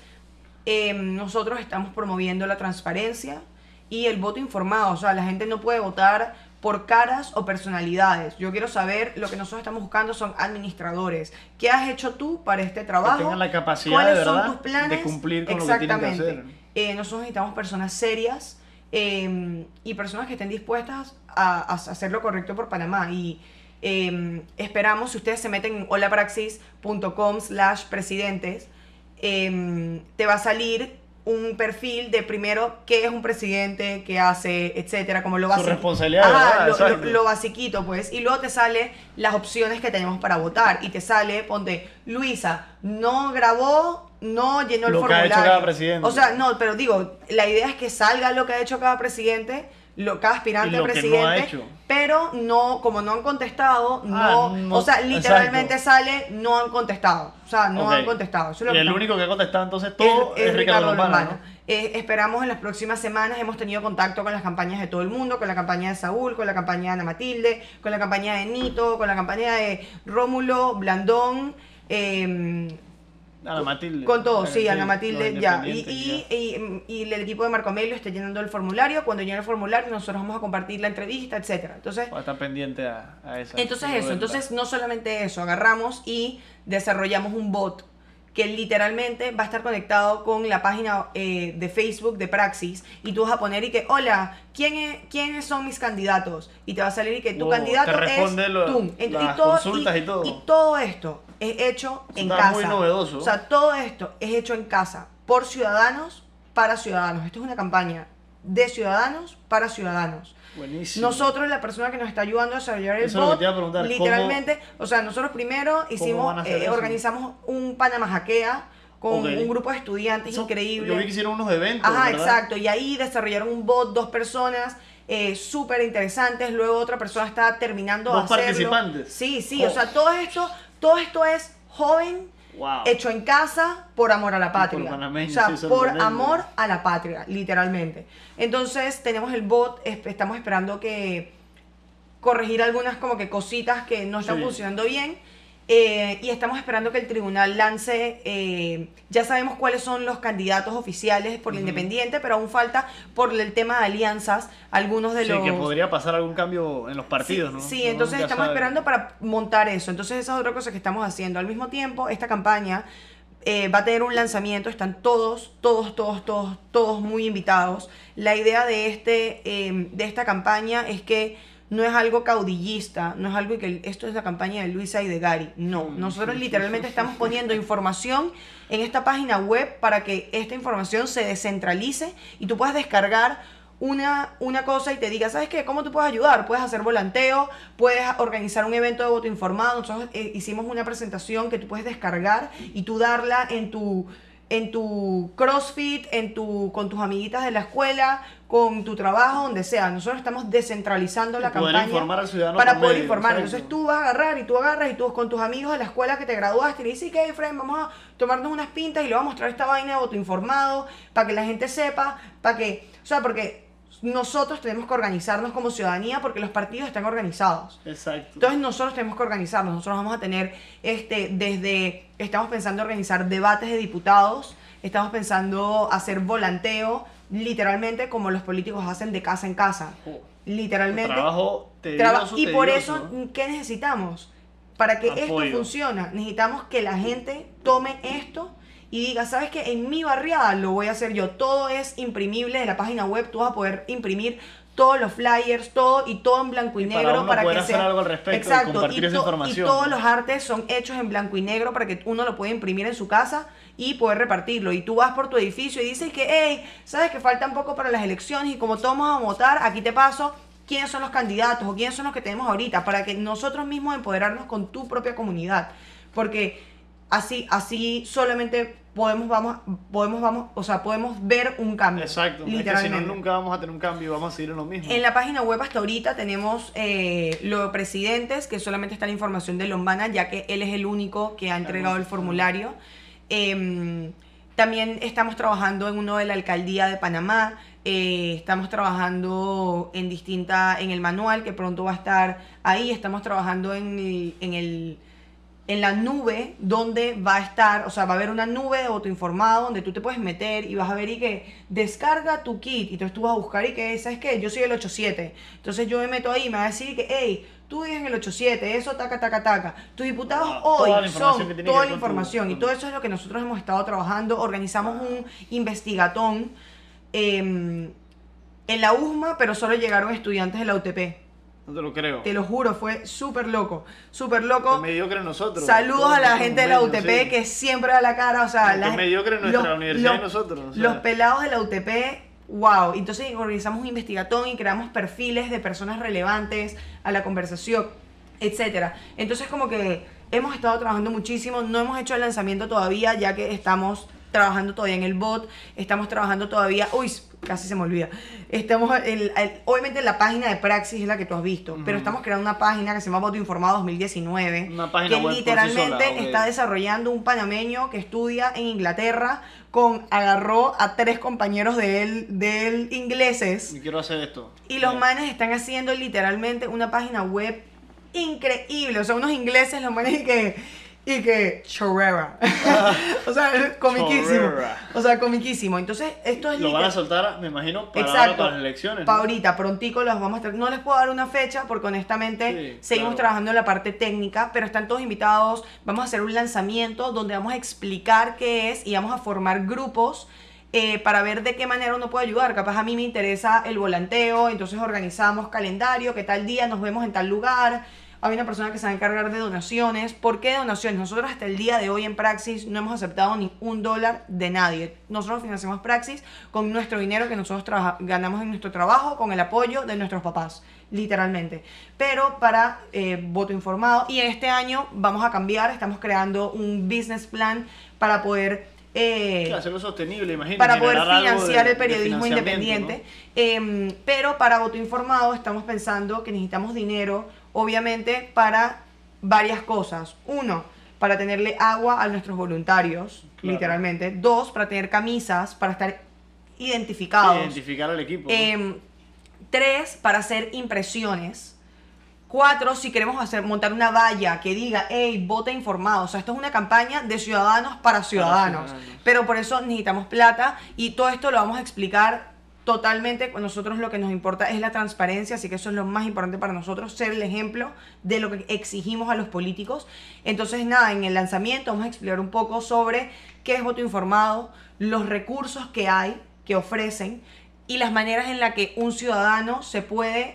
eh, nosotros estamos promoviendo la transparencia y el voto informado. O sea, la gente no puede votar por caras o personalidades. Yo quiero saber, lo que nosotros estamos buscando son administradores. ¿Qué has hecho tú para este trabajo? tengan la capacidad ¿Cuáles de son verdad tus planes? de cumplir con lo que tienen que Exactamente. hacer. Eh, nosotros necesitamos personas serias eh, y personas que estén dispuestas a, a hacer lo correcto por Panamá. Y eh, esperamos, si ustedes se meten en holapraxis.com slash presidentes, eh, te va a salir un perfil de primero qué es un presidente, qué hace, etcétera, como lo Su basi- responsabilidad, Ajá, lo, lo- Exacto. lo basiquito, pues. Y luego te sale las opciones que tenemos para votar. Y te sale, ponte, Luisa, no grabó, no llenó el Lo que ha formulario. hecho cada presidente. O sea, no, pero digo, la idea es que salga lo que ha hecho cada presidente, lo, cada aspirante a lo no presidente, pero no, como no han contestado, Ah, no, no, o sea, literalmente exacto. sale, no han contestado. O sea, no han contestado. Eso es lo Y el estamos- único que ha contestado entonces todo es, es, Ricardo Lombana, Lombana. ¿no? Eh, esperamos en las próximas semanas, hemos tenido contacto con las campañas de todo el mundo, con la campaña de Saúl, con la campaña de Ana Matilde, con la campaña de Nito, con la campaña de Rómulo, Blandón, eh, Ana Matilde. con todo, Eh, sí, Ana Matilde, ya. Y, y, ya. y- y el equipo de Marco Amelio está llenando el formulario. Cuando llene el formulario, nosotros vamos a compartir la entrevista, etcétera. Entonces, a estar pendiente a, a esa. entonces eso, entonces no solamente eso, agarramos y desarrollamos un bot que literalmente va a estar conectado con la página eh, de Facebook de Praxis y tú vas a poner y que, hola, ¿quién es- ¿quiénes son mis candidatos? Y te va a salir y que tu candidato te responde es lo- tú. Ent- las consultas y todo. y todo esto es hecho Eso en está casa. muy novedoso. O sea, todo esto es hecho en casa por ciudadanos para ciudadanos. Esto es una campaña de ciudadanos para ciudadanos. Buenísimo. Nosotros, la persona que nos está ayudando a desarrollar el bot, te iba a preguntar, ¿cómo- literalmente, o sea, nosotros primero hicimos, eh, organizamos un Panama Hackea con un grupo de estudiantes Eso- increíble. Yo vi que hicieron unos eventos. Ajá, ¿verdad? exacto. Y ahí desarrollaron un bot, dos personas. eh, súper interesantes, luego otra persona está terminando Dos de hacerlo. participantes. Sí, sí, Oh. o sea, todo esto, todo esto es joven, Wow. hecho en casa por amor a la patria. o sea, sí, por amor a la patria, literalmente. Entonces, tenemos el bot, estamos esperando que corregir algunas como que cositas que no están Sí. funcionando bien. Eh, y estamos esperando que el tribunal lance, eh, ya sabemos cuáles son los candidatos oficiales por la Ujú. independiente, pero aún falta por el tema de alianzas, algunos de Sí, los... que podría pasar algún cambio en los partidos, Sí, ¿no? sí, entonces estamos sabe. esperando para montar eso. Entonces esa es otra cosa que estamos haciendo. Al mismo tiempo, esta campaña eh, va a tener un lanzamiento. Están todos, todos, todos, todos, todos muy invitados. La idea de, este, de esta campaña es que no es algo caudillista, no es algo que esto es la campaña de Luisa y de Gary. No, Mm, nosotros literalmente estamos poniendo información en esta página web para que esta información se descentralice y tú puedas descargar una, una cosa y te diga, ¿sabes qué? ¿Cómo tú puedes ayudar? Puedes hacer volanteo, puedes organizar un evento de voto informado. Nosotros eh, hicimos una presentación que tú puedes descargar y tú darla en tu en tu CrossFit, en tu, con tus amiguitas de la escuela, con tu trabajo, donde sea. Nosotros estamos descentralizando la poder campaña informar al ciudadano para poder informar. exacto. Entonces tú vas a agarrar y tú agarras y tú con tus amigos de la escuela que te graduaste y le dices, ¿qué, Fred? Vamos a tomarnos unas pintas y le vamos a mostrar esta vaina de voto informado para que la gente sepa, para que, o sea, porque nosotros tenemos que organizarnos como ciudadanía porque los partidos están organizados. Exacto. Entonces nosotros tenemos que organizarnos, nosotros vamos a tener, este, desde, estamos pensando organizar debates de diputados, estamos pensando hacer volanteo, literalmente como los políticos hacen de casa en casa. Oh, Literalmente. Trabajo Traba- tedioso, y por eso. ¿qué necesitamos? Para que esto funcione, necesitamos que la gente tome esto y diga, ¿sabes qué? En mi barriada lo voy a hacer yo. Todo es imprimible de la página web, tú vas a poder imprimir todos los flyers, todo y todo en blanco y, Y para negro uno para poder que hacer sea algo al respecto y Exacto, compartir y, esa to- información, y todos los artes son hechos en blanco y negro para que uno lo pueda imprimir en su casa y poder repartirlo. Y tú vas por tu edificio y dices que, hey, sabes que falta un poco para las elecciones y como todos vamos a votar, aquí te paso quiénes son los candidatos o quiénes son los que tenemos ahorita para que nosotros mismos empoderarnos con tu propia comunidad. Porque así, así solamente podemos, vamos, podemos, vamos, o sea, podemos ver un cambio. Exacto. Es que si Literalmente. no, nunca vamos a tener un cambio y vamos a seguir en lo mismo. En la página web hasta ahorita tenemos eh, los presidentes, que solamente está la información de Lombana, ya que él es el único que ha entregado el formulario. Em, también estamos trabajando en uno de la alcaldía de Panamá. eh, estamos trabajando en distinta, en el manual que pronto va a estar ahí. Estamos trabajando en el, en el en la nube donde va a estar, o sea, va a haber una nube de voto informado donde tú te puedes meter y vas a ver y que descarga tu kit y entonces tú vas a buscar y que, ¿sabes qué? Yo soy el 87. Entonces yo me meto ahí y me va a decir que, hey, tú vives en el 87, eso, taca, taca, taca. Tus diputados Wow, hoy toda son toda la tu- información y todo eso es lo que nosotros hemos estado trabajando. Organizamos un investigatón em, en la USMA, pero solo llegaron estudiantes de la UTP. No te lo creo. Te lo juro, fue súper loco, súper loco. Qué mediocre nosotros. Saludos a la gente de la UTP sí. que siempre da la cara, o sea, la- mediocre nuestra universidad y nosotros, o sea. los pelados de la UTP, wow. Entonces organizamos un investigatón y creamos perfiles de personas relevantes a la conversación, etcétera. Entonces como que hemos estado trabajando muchísimo, no hemos hecho el lanzamiento todavía ya que estamos trabajando todavía en el bot, estamos trabajando todavía, uy, casi se me olvida. Estamos el- el- obviamente la página de Praxis es la que tú has visto, pero estamos creando una página que se llama Voto Informado 2019, Una página que web literalmente sola, está desarrollando un panameño que estudia en Inglaterra con agarró a tres compañeros de él, de él ingleses Y quiero hacer esto. y los manes están haciendo literalmente una página web increíble. O sea, unos ingleses, los manes que. Y que. Chorrera. o sea, comiquísimo. Chorrera. O sea, comiquísimo. Entonces, esto es Lo van a soltar, me imagino, para, ahora, Exacto. para las elecciones. Pa' ¿no? ahorita, prontico los vamos a traer. No les puedo dar una fecha porque honestamente Sí, seguimos claro. trabajando en la parte técnica, pero están todos invitados. Vamos a hacer un lanzamiento donde vamos a explicar qué es y vamos a formar grupos eh, para ver de qué manera uno puede ayudar. Capaz a mí me interesa el volanteo, entonces organizamos calendario, que tal día nos vemos en tal lugar. Hay una persona que se va a encargar de donaciones. ¿Por qué donaciones? Nosotros hasta el día de hoy en Praxis no hemos aceptado ni un dólar de nadie. Nosotros financiamos Praxis con nuestro dinero que nosotros ganamos en nuestro trabajo, con el apoyo de nuestros papás, literalmente. Pero para eh, voto informado, y este año vamos a cambiar, estamos creando un business plan para poder... eh, Claro, hacerlo sostenible, imagínate. para poder financiar de- el periodismo independiente. Em, pero para voto informado estamos pensando que necesitamos dinero, obviamente, para varias cosas. Uno, para tenerle agua a nuestros voluntarios, Claro. literalmente. Dos, para tener camisas, para estar identificados. Identificar al equipo. Em, tres, para hacer impresiones. Cuatro, si queremos hacer, montar una valla que diga, hey, vota informado. O sea, esto es una campaña de ciudadanos para ciudadanos. ciudadanos. Pero por eso necesitamos plata y todo esto lo vamos a explicar totalmente. Nosotros lo que nos importa es la transparencia, así que eso es lo más importante para nosotros, ser el ejemplo de lo que exigimos a los políticos. Entonces, nada, en el lanzamiento vamos a explicar un poco sobre qué es voto informado, los recursos que hay, que ofrecen y las maneras en las que un ciudadano se puede,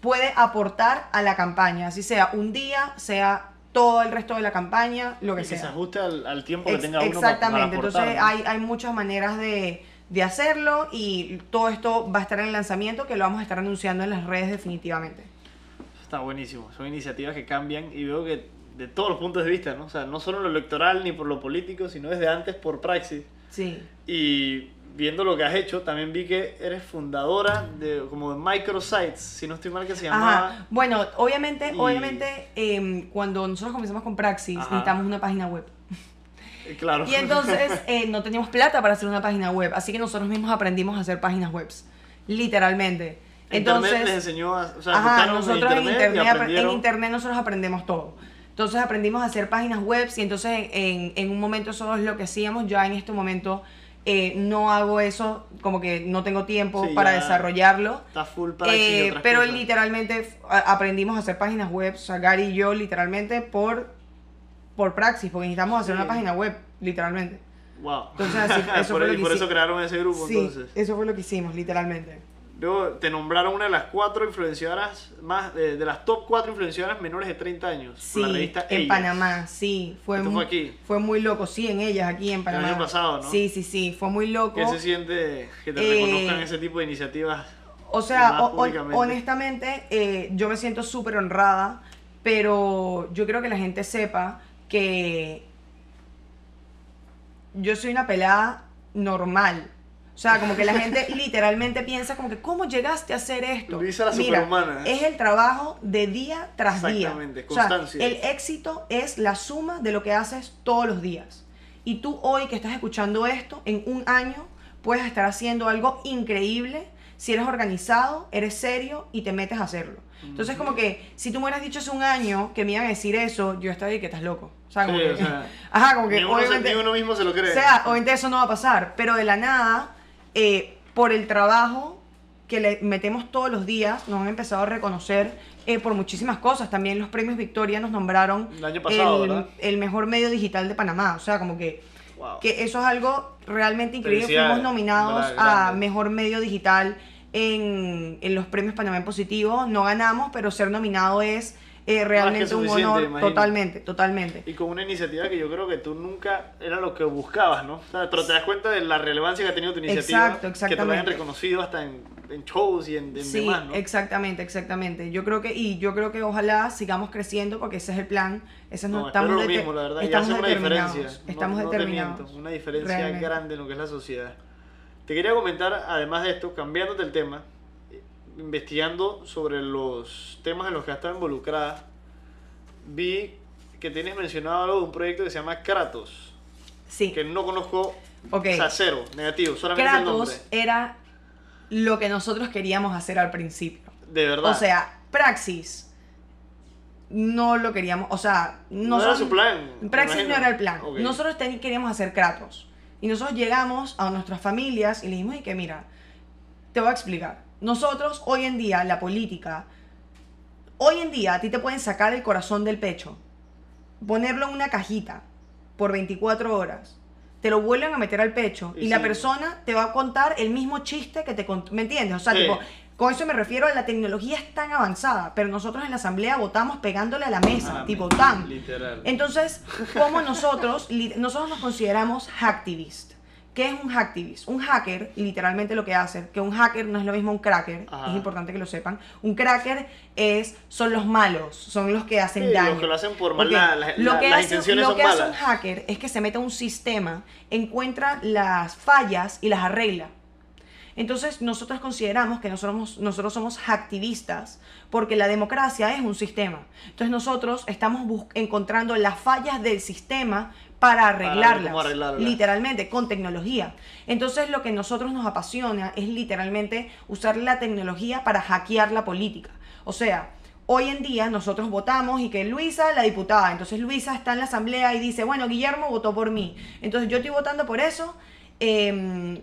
puede aportar a la campaña, así sea un día, sea todo el resto de la campaña, lo que Y que se sea. ajuste al, al tiempo que Ex- tenga uno Exactamente, para aportar, entonces ¿no? hay, hay muchas maneras de, de hacerlo y todo esto va a estar en el lanzamiento que lo vamos a estar anunciando en las redes definitivamente. Está buenísimo. Son iniciativas que cambian y veo que de todos los puntos de vista, ¿no? O sea, no solo en lo electoral ni por lo político, sino desde antes por praxis. Sí. Y viendo lo que has hecho, también vi que eres fundadora de como de Microsites, si no estoy mal que se llamaba. Ajá. Bueno, obviamente, Y- obviamente em, cuando nosotros comenzamos con Praxis Ajá. necesitamos una página web. Eh, Claro. Y entonces eh, no teníamos plata para hacer una página web, así que nosotros mismos aprendimos a hacer páginas web, literalmente. Internet Entonces, les enseñó a, o sea, Ajá, buscaron nosotros en internet, en internet nosotros aprendemos todo. Entonces aprendimos a hacer páginas web y entonces en, en un momento eso es lo que hacíamos. Ya en este momento eh, no hago eso, como que no tengo tiempo Sí, para desarrollarlo. Está full y Eh, pero cosas. literalmente aprendimos a hacer páginas web, o sea, Gary y yo literalmente por, por praxis, porque necesitamos hacer Sí. una página web, literalmente. Wow. Entonces, así- eso por, fue lo y que por eso crearon ese grupo Sí, entonces. eso fue lo que hicimos, literalmente. Luego te nombraron una de las cuatro influenciadoras más, eh, de las top cuatro influenciadoras menores de 30 años. Sí, por la revista en Ellas. Panamá, sí. Fue Esto muy, fue aquí. fue muy loco, sí, en ellas, aquí en Panamá. año pasado, ¿no? Sí, sí, sí, fue muy loco. ¿Qué se siente que te Eh, reconozcan ese tipo de iniciativas? O sea, o- honestamente, eh, yo me siento súper honrada, pero yo creo que la gente sepa que yo soy una pelada normal. O sea, como que la gente literalmente piensa como que, ¿cómo llegaste a hacer esto? La Mira, superhumana. es el trabajo de día tras día. Exactamente, O sea, constancia. el éxito es la suma de lo que haces todos los días. Y tú hoy que estás escuchando esto, en un año puedes estar haciendo algo increíble si eres organizado, eres serio y te metes a hacerlo. Entonces, como que si tú me hubieras dicho hace un año que me iban a decir eso, yo estaría que estás loco. O sea, como Sí, que, o sea, ajá, como que ni, uno, se- obviamente, ni uno mismo se lo cree. o sea, obviamente eso no va a pasar, pero de la nada, eh, por el trabajo que le metemos todos los días, nos han empezado a reconocer eh, por muchísimas cosas. También los premios Victoria nos nombraron El año pasado, el, ¿verdad? el mejor medio digital de Panamá. O sea, como que, Wow. que eso es algo realmente increíble. Fuimos nominados ¿verdad? a Grande. mejor medio digital en, en los premios Panamá en Positivo. No ganamos, pero ser nominado es eh, realmente un honor. imagino. Totalmente, totalmente. Y con una iniciativa que yo creo que tú nunca era lo que buscabas, ¿no? O sea, pero te das cuenta de la relevancia que ha tenido tu iniciativa. Exacto, Que te lo hayan exactamente. reconocido hasta en, en shows y en, en Sí, demás, ¿no? exactamente, exactamente. Yo creo que, y yo creo que ojalá sigamos creciendo porque ese es el plan. Ese es No, no, estamos lo mismo, la verdad. Y Estamos hace una determinados. diferencia. No- Estamos no te determinados. miento, una diferencia Realmente. grande en lo que es la sociedad. Te quería comentar, además de esto, cambiándote el tema, investigando sobre los temas en los que has estado involucrada, vi que tienes mencionado algo de un proyecto que se llama Kratos, Sí. que no conozco, Ok. o sea, cero, negativo, solamente el nombre. Kratos era lo que nosotros queríamos hacer al principio. De verdad. O sea, Praxis no lo queríamos, o sea, no era nosotros- su plan. Praxis no era el plan. Ok. Nosotros queríamos hacer Kratos. Y nosotros llegamos a nuestras familias y le dijimos, y que mira, te voy a explicar. Nosotros hoy en día, la política, hoy en día a ti te pueden sacar el corazón del pecho, ponerlo en una cajita por 24 horas, te lo vuelven a meter al pecho y, Y la persona te va a contar el mismo chiste que te contó. ¿Me entiendes? O sea, Sí. tipo, Con eso me refiero a la tecnología es tan avanzada, pero nosotros en la asamblea votamos pegándole a la mesa, A la tipo tan. literal. Entonces, ¿cómo nosotros, nosotros nos consideramos hacktivist? ¿Qué es un hacktivist? Un hacker, literalmente lo que hace, que un hacker no es lo mismo un cracker, Ajá. es importante que lo sepan. Un cracker es, son los malos, son los que hacen Sí, los daño. que lo hacen por la- lo que las hace, intenciones lo son que hace un hacker es que se mete a un sistema, encuentra las fallas y las arregla. Entonces nosotros consideramos que nosotros, somos- nosotros somos hacktivistas porque la democracia es un sistema. Entonces nosotros estamos encontrando las fallas del sistema para arreglarlas, cómo arreglarlas. literalmente con tecnología. Entonces lo que nosotros nos apasiona es literalmente usar la tecnología para hackear la política. O sea, hoy en día nosotros votamos y que Luisa, la diputada, entonces Luisa está en la asamblea y dice, bueno, Guillermo votó por mí. Entonces yo estoy votando por eso. em,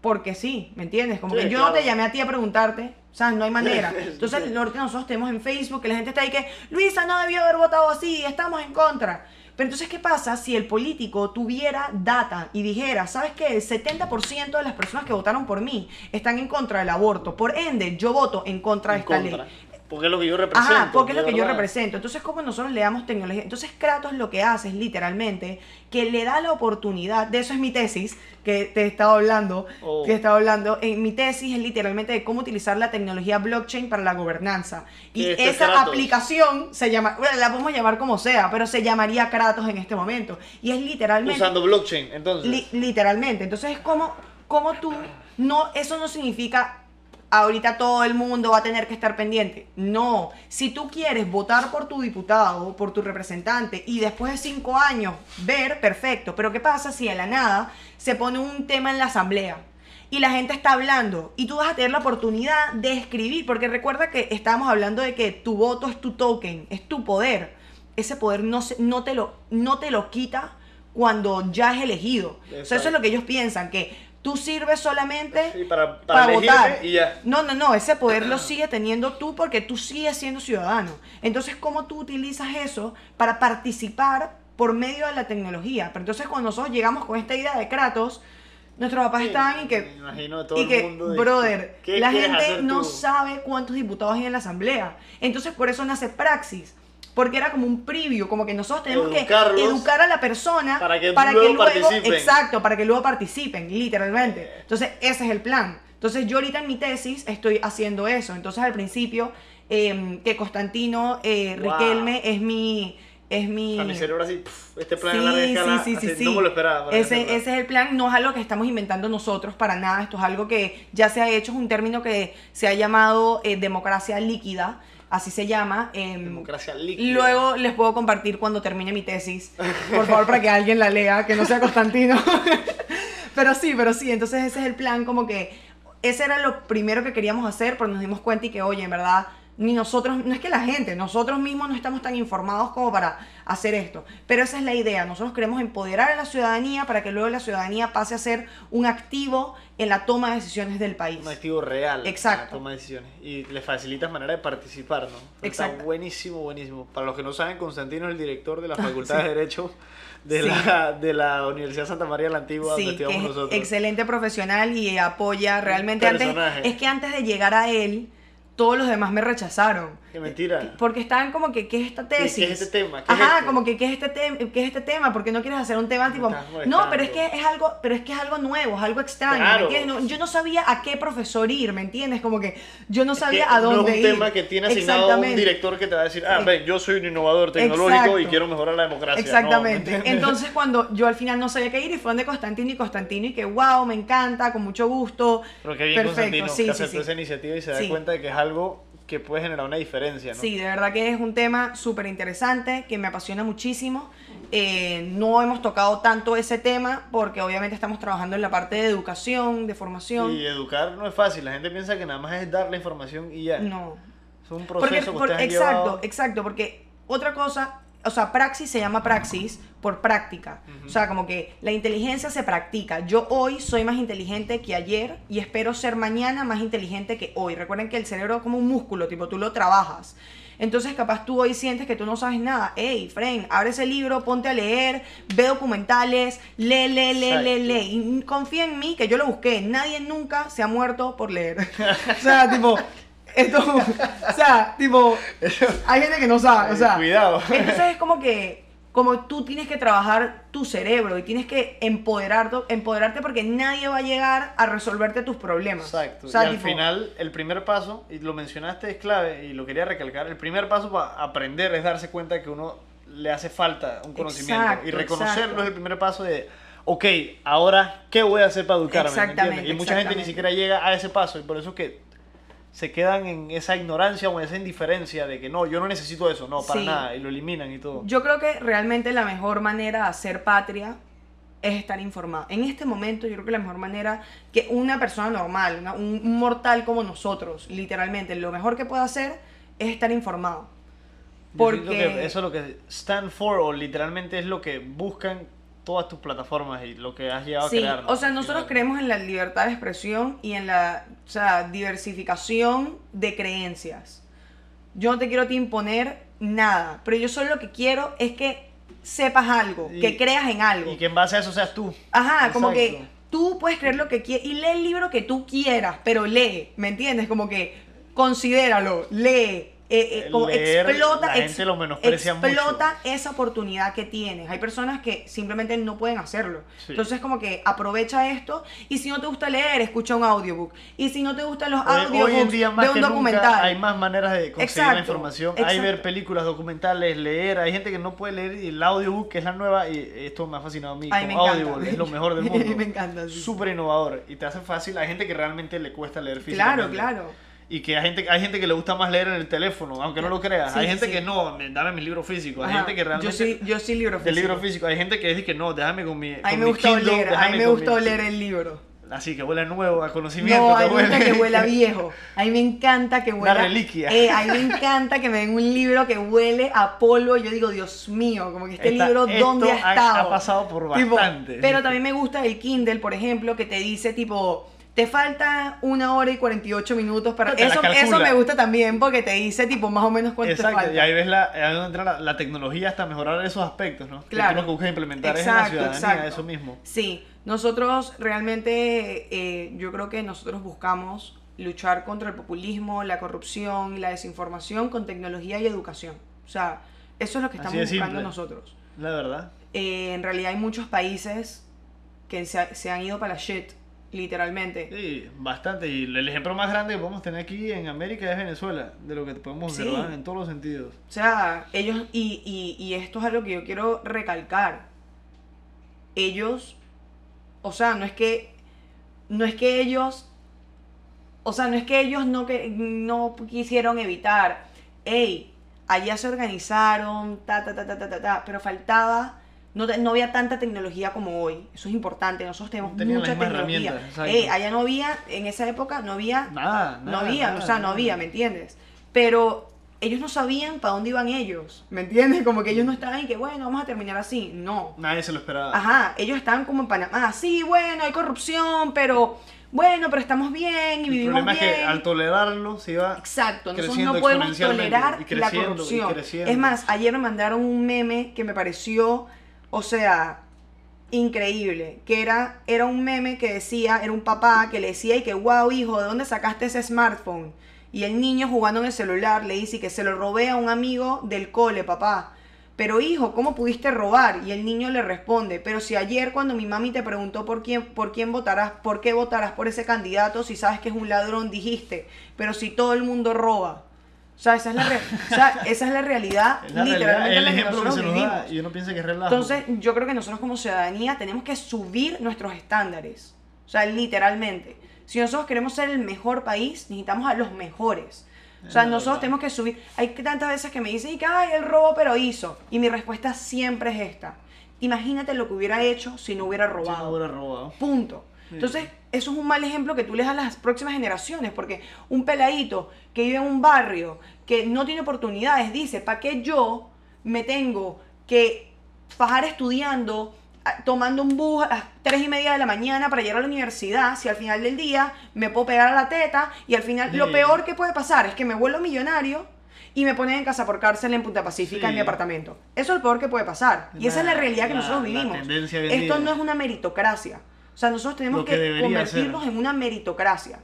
porque sí, ¿me entiendes? Como Sí, que yo claro. no te llamé a ti a preguntarte, o sea, no hay manera. Sí. Entonces, lo que nosotros tenemos en Facebook, que la gente está ahí que, Luisa no debió haber votado así, estamos en contra. Pero entonces, ¿qué pasa si el político tuviera data y dijera, ¿sabes qué? El 70% de las personas que votaron por mí están en contra del aborto. Por ende, yo voto en contra de En esta contra. ley. Porque es lo que yo represento. Ajá, porque es lo que yo represento. Entonces, como nosotros le damos tecnología. Entonces, Kratos lo que hace es literalmente que le da la oportunidad, de eso es mi tesis, que te he estado hablando, Oh. que he estado hablando. En mi tesis es literalmente de cómo utilizar la tecnología blockchain para la gobernanza. Y Y esto es esa Kratos. aplicación se llama, bueno, la podemos llamar como sea, pero se llamaría Kratos en este momento. Y es literalmente. Usando blockchain, entonces. Li- literalmente. Entonces es como, como tú, no, eso no significa ahorita todo el mundo va a tener que estar pendiente. No, si tú quieres votar por tu diputado, por tu representante y después de cinco años ver, perfecto. Pero ¿qué pasa si de la nada se pone un tema en la asamblea? Y la gente está hablando y tú vas a tener la oportunidad de escribir, porque recuerda que estábamos hablando de que tu voto es tu token, es tu poder. Ese poder no, se- no, te, lo, no te lo quita cuando ya es elegido. O sea, eso es lo que ellos piensan, que tú sirves solamente Sí, para- para elegirte votar. y ya. No, no, no, ese poder lo sigue teniendo tú porque tú sigues siendo ciudadano. Entonces, ¿cómo tú utilizas eso para participar por medio de la tecnología? Pero entonces, cuando nosotros llegamos con esta idea de Kratos, nuestros papás Sí, estaban y que... me imagino todo y el que, mundo de- brother, ¿qué la gente no sabe cuántos diputados hay en la asamblea. Entonces, por eso nace Praxis. Porque era como un preview, como que nosotros tenemos Educarlos que educar a la persona para que luego participen. exacto, para que luego participen, literalmente. Entonces, ese es el plan. Entonces, yo ahorita en mi tesis estoy haciendo eso. Entonces, al principio, eh, que Constantino eh, Wow. Riquelme es mi... Es mi A mi cerebro así, este plan Sí, a larga sí, escala, sí, sí, así, sí. no me lo esperaba. para Ese, ese es el plan, no es algo que estamos inventando nosotros para nada, esto es algo que ya se ha hecho, es un término que se ha llamado eh, democracia líquida, así se llama. em, Democracia líquida. Luego les puedo compartir cuando termine mi tesis, por favor, para que alguien la lea, que no sea Constantino. pero sí, pero sí, entonces ese es el plan, como que ese era lo primero que queríamos hacer, pero nos dimos cuenta y que, oye, en verdad, ni nosotros, no es que la gente, nosotros mismos no estamos tan informados como para hacer esto, pero esa es la idea, nosotros queremos empoderar a la ciudadanía para que luego la ciudadanía pase a ser un activo en la toma de decisiones del país. Un activo real. Exacto. en la toma de decisiones. Y le facilitas manera de participar, ¿no? Exacto. Está buenísimo, buenísimo. Para los que no saben, Constantino es el director de la Facultad de Derecho de, Sí. la, de la Universidad Santa María la Antigua, donde Sí, que es nosotros. excelente profesional y apoya realmente antes es que antes de llegar a él todos los demás me rechazaron Qué mentira. porque estaban como que qué es esta ¿Qué- qué tesis es este tema? ¿Qué es ajá como que qué es este tema qué es este tema porque no quieres hacer un tema tipo no pero es que es algo pero es que es algo nuevo es algo extraño ¿me Claro. entiendes? No, yo no sabía a qué profesor ir me entiendes como que yo no Es sabía que a dónde no es un ir tema que tiene asignado un director que te va a decir, ah, ven, yo soy un innovador tecnológico y quiero mejorar la democracia. No, ¿me Exactamente. Entonces cuando yo al final no sabía qué ir y fue donde Constantino y Constantino y que wow, me encanta, con mucho gusto. Pero qué bien Constantino sí, que sí, aceptó sí. esa iniciativa y se da cuenta de que es algo que puede generar una diferencia, ¿no? Sí, de verdad que es un tema súper interesante, que me apasiona muchísimo. Eh, no hemos tocado tanto ese tema porque obviamente estamos trabajando en la parte de educación, de formación. Y educar no es fácil, la gente piensa que nada más es dar la información y ya. No. Es un Porque, proceso que por- ustedes han exacto, llevado. exacto, porque otra cosa, o sea, praxis se llama praxis por práctica. O sea, como que la inteligencia se practica. Yo hoy soy más inteligente que ayer y espero ser mañana más inteligente que hoy. Recuerden que el cerebro es como un músculo, tipo tú lo trabajas. Entonces, capaz tú hoy sientes que tú no sabes nada. Hey, friend, abre ese libro, ponte a leer, ve documentales, lee, lee, lee, lee, Exacto. lee. Y confía en mí, que yo lo busqué. Nadie nunca se ha muerto por leer. o sea, tipo, esto, o sea, tipo, hay gente que no sabe, o sea. Cuidado. Entonces es como que, como tú tienes que trabajar tu cerebro y tienes que empoderarte, empoderarte porque nadie va a llegar a resolverte tus problemas. Exacto. O sea, y al final, el primer paso, y lo mencionaste, es clave, y lo quería recalcar, el primer paso para aprender es darse cuenta que uno le hace falta un conocimiento. Exacto, y reconocerlo exacto. es el primer paso de, ok, ahora, ¿qué voy a hacer para educarme? ¿Me Exactamente? Y mucha gente ni siquiera llega a ese paso, y por eso es que se quedan en esa ignorancia o en esa indiferencia de que no, yo no necesito eso, no, para Sí. nada, y lo eliminan y todo. Yo creo que realmente la mejor manera de hacer patria es estar informado. En este momento yo creo que la mejor manera que una persona normal, una- un, un mortal como nosotros, literalmente, lo mejor que puede hacer es estar informado. Porque... que eso es lo que stand for, o literalmente es lo que buscan todas tus plataformas y lo que has llegado Sí, a crear. ¿no? o sea, nosotros creemos en la libertad de expresión y en la o sea, diversificación de creencias. Yo no te quiero ti imponer nada, pero yo solo lo que quiero es que sepas algo, Y- que creas en algo. Y que en base a eso seas tú. Ajá, como que Exacto. tú puedes creer lo que quieras y lee el libro que tú quieras, pero lee, ¿me entiendes? Como que considéralo, lee. Eh, eh, como Leer, explota, la gente lo menosprecia mucho. explota esa oportunidad que tienes. Hay personas que simplemente no pueden hacerlo. Sí. Entonces, como que aprovecha esto. Y si no te gusta leer, escucha un audiobook. Y si no te gustan los audiobooks, hoy en día más ve un que documental. nunca hay más maneras de conseguir la Exacto, información. Hay exacto. ver películas, documentales, leer. Hay gente que no puede leer y el audiobook, que es la nueva, y esto me ha fascinado a mí. Ay, como. Audible, es lo mejor del mundo. me encanta, sí. Súper innovador y te hace fácil. Hay gente que realmente le cuesta leer físicamente. Claro, claro. Y que hay gente, hay gente que le gusta más leer en el teléfono, aunque no lo creas. Sí, hay gente sí. que no, me- dame mi libro físico. Hay Ajá. gente que realmente... Yo sí, yo sí libro físico. libro físico. Hay gente que dice que no, déjame con mi. A mí me gusta oler, a mí me gusta oler el libro. Así que huele nuevo, a conocimiento. No, a mí me gusta huele. que huela viejo. A mí me encanta que huela. reliquia. Eh, a mí me encanta que me den un libro que huele a polvo. Y yo digo, Dios mío, como que este Esta- libro, ¿dónde ha estado? ha pasado por Tipo, bastante. pero también me gusta el Kindle, por ejemplo, que te dice, tipo. Te falta una hora y 48 minutos para... Te Eso, eso me gusta también porque te dice tipo más o menos cuánto te Exacto, falta. y ahí ves la, ahí es entra la, la tecnología hasta mejorar esos aspectos, ¿no? Que Claro. tú lo que buscas implementar es Exacto, en la ciudadanía, exacto. eso mismo. Sí, nosotros realmente, eh, yo creo que nosotros buscamos luchar contra el populismo, la corrupción y la desinformación con tecnología y educación. O sea, eso es lo que estamos de buscando simple. nosotros. La verdad. Eh, en realidad hay muchos países que se, se han ido para la shit, literalmente. Sí, bastante. Y el ejemplo más grande que podemos tener aquí en América es Venezuela, de lo que podemos Sí. observar en todos los sentidos. O sea, ellos, y, y, y esto es algo que yo quiero recalcar. Ellos, o sea, no es que, no es que ellos, o sea, no es que ellos no, que, no quisieron evitar, hey, allá se organizaron, ta, ta, ta, ta, ta, ta, ta, pero faltaba, no, no había tanta tecnología como hoy. Eso es importante, nosotros tenemos Tenían mucha tecnología. allá no había, en esa época no había Nada, no había, nada, o sea, no había, ¿me entiendes? Pero ellos no sabían para dónde iban ellos, ¿me entiendes? Como que ellos no estaban y que, bueno, vamos a terminar así. No. Nadie se lo esperaba. Ajá, ellos estaban como en Panamá. Sí, bueno, hay corrupción, pero bueno, pero estamos bien y El vivimos problema bien. es que al tolerarlo se iba Exacto, nosotros no podemos tolerar la corrupción. Es más, ayer me mandaron un meme que me pareció, o sea, increíble, que era, era un meme que decía, era un papá que le decía y que, wow, hijo, ¿de dónde sacaste ese smartphone? Y el niño jugando en el celular le dice que se lo robé a un amigo del cole, papá. Pero hijo, ¿cómo pudiste robar? Y el niño le responde, pero si ayer cuando mi mami te preguntó por quién, por quién votarás, por qué votarás por ese candidato si sabes que es un ladrón, dijiste, pero si todo el mundo roba. O sea, esa es la, re- o sea, esa es la realidad, Es la literalmente realidad, el la que ejemplo que nosotros se nos da y uno piensa que es relajo. Entonces, yo creo que nosotros como ciudadanía tenemos que subir nuestros estándares. O sea, literalmente. Si nosotros queremos ser el mejor país, necesitamos a los mejores. O sea, nosotros tenemos que subir. Hay que tantas veces que me dicen, y que, ay, el robo, pero hizo. Y mi respuesta siempre es esta. Imagínate lo que hubiera hecho si no hubiera Si robado. no hubiera robado. Punto. Entonces, eso es un mal ejemplo que tú le das a las próximas generaciones, porque un peladito que vive en un barrio que no tiene oportunidades dice, ¿para qué yo me tengo que fajar estudiando, tomando un bus a las 3 y media de la mañana para llegar a la universidad, si al final del día me puedo pegar a la teta y al final lo peor que puede pasar es que me vuelvo millonario y me ponen en casa por cárcel en Punta Pacífica en mi apartamento. Eso es lo peor que puede pasar. Y esa es la realidad que la- nosotros vivimos. Esto no es una meritocracia. O sea, nosotros tenemos que convertirnos ser. en una meritocracia.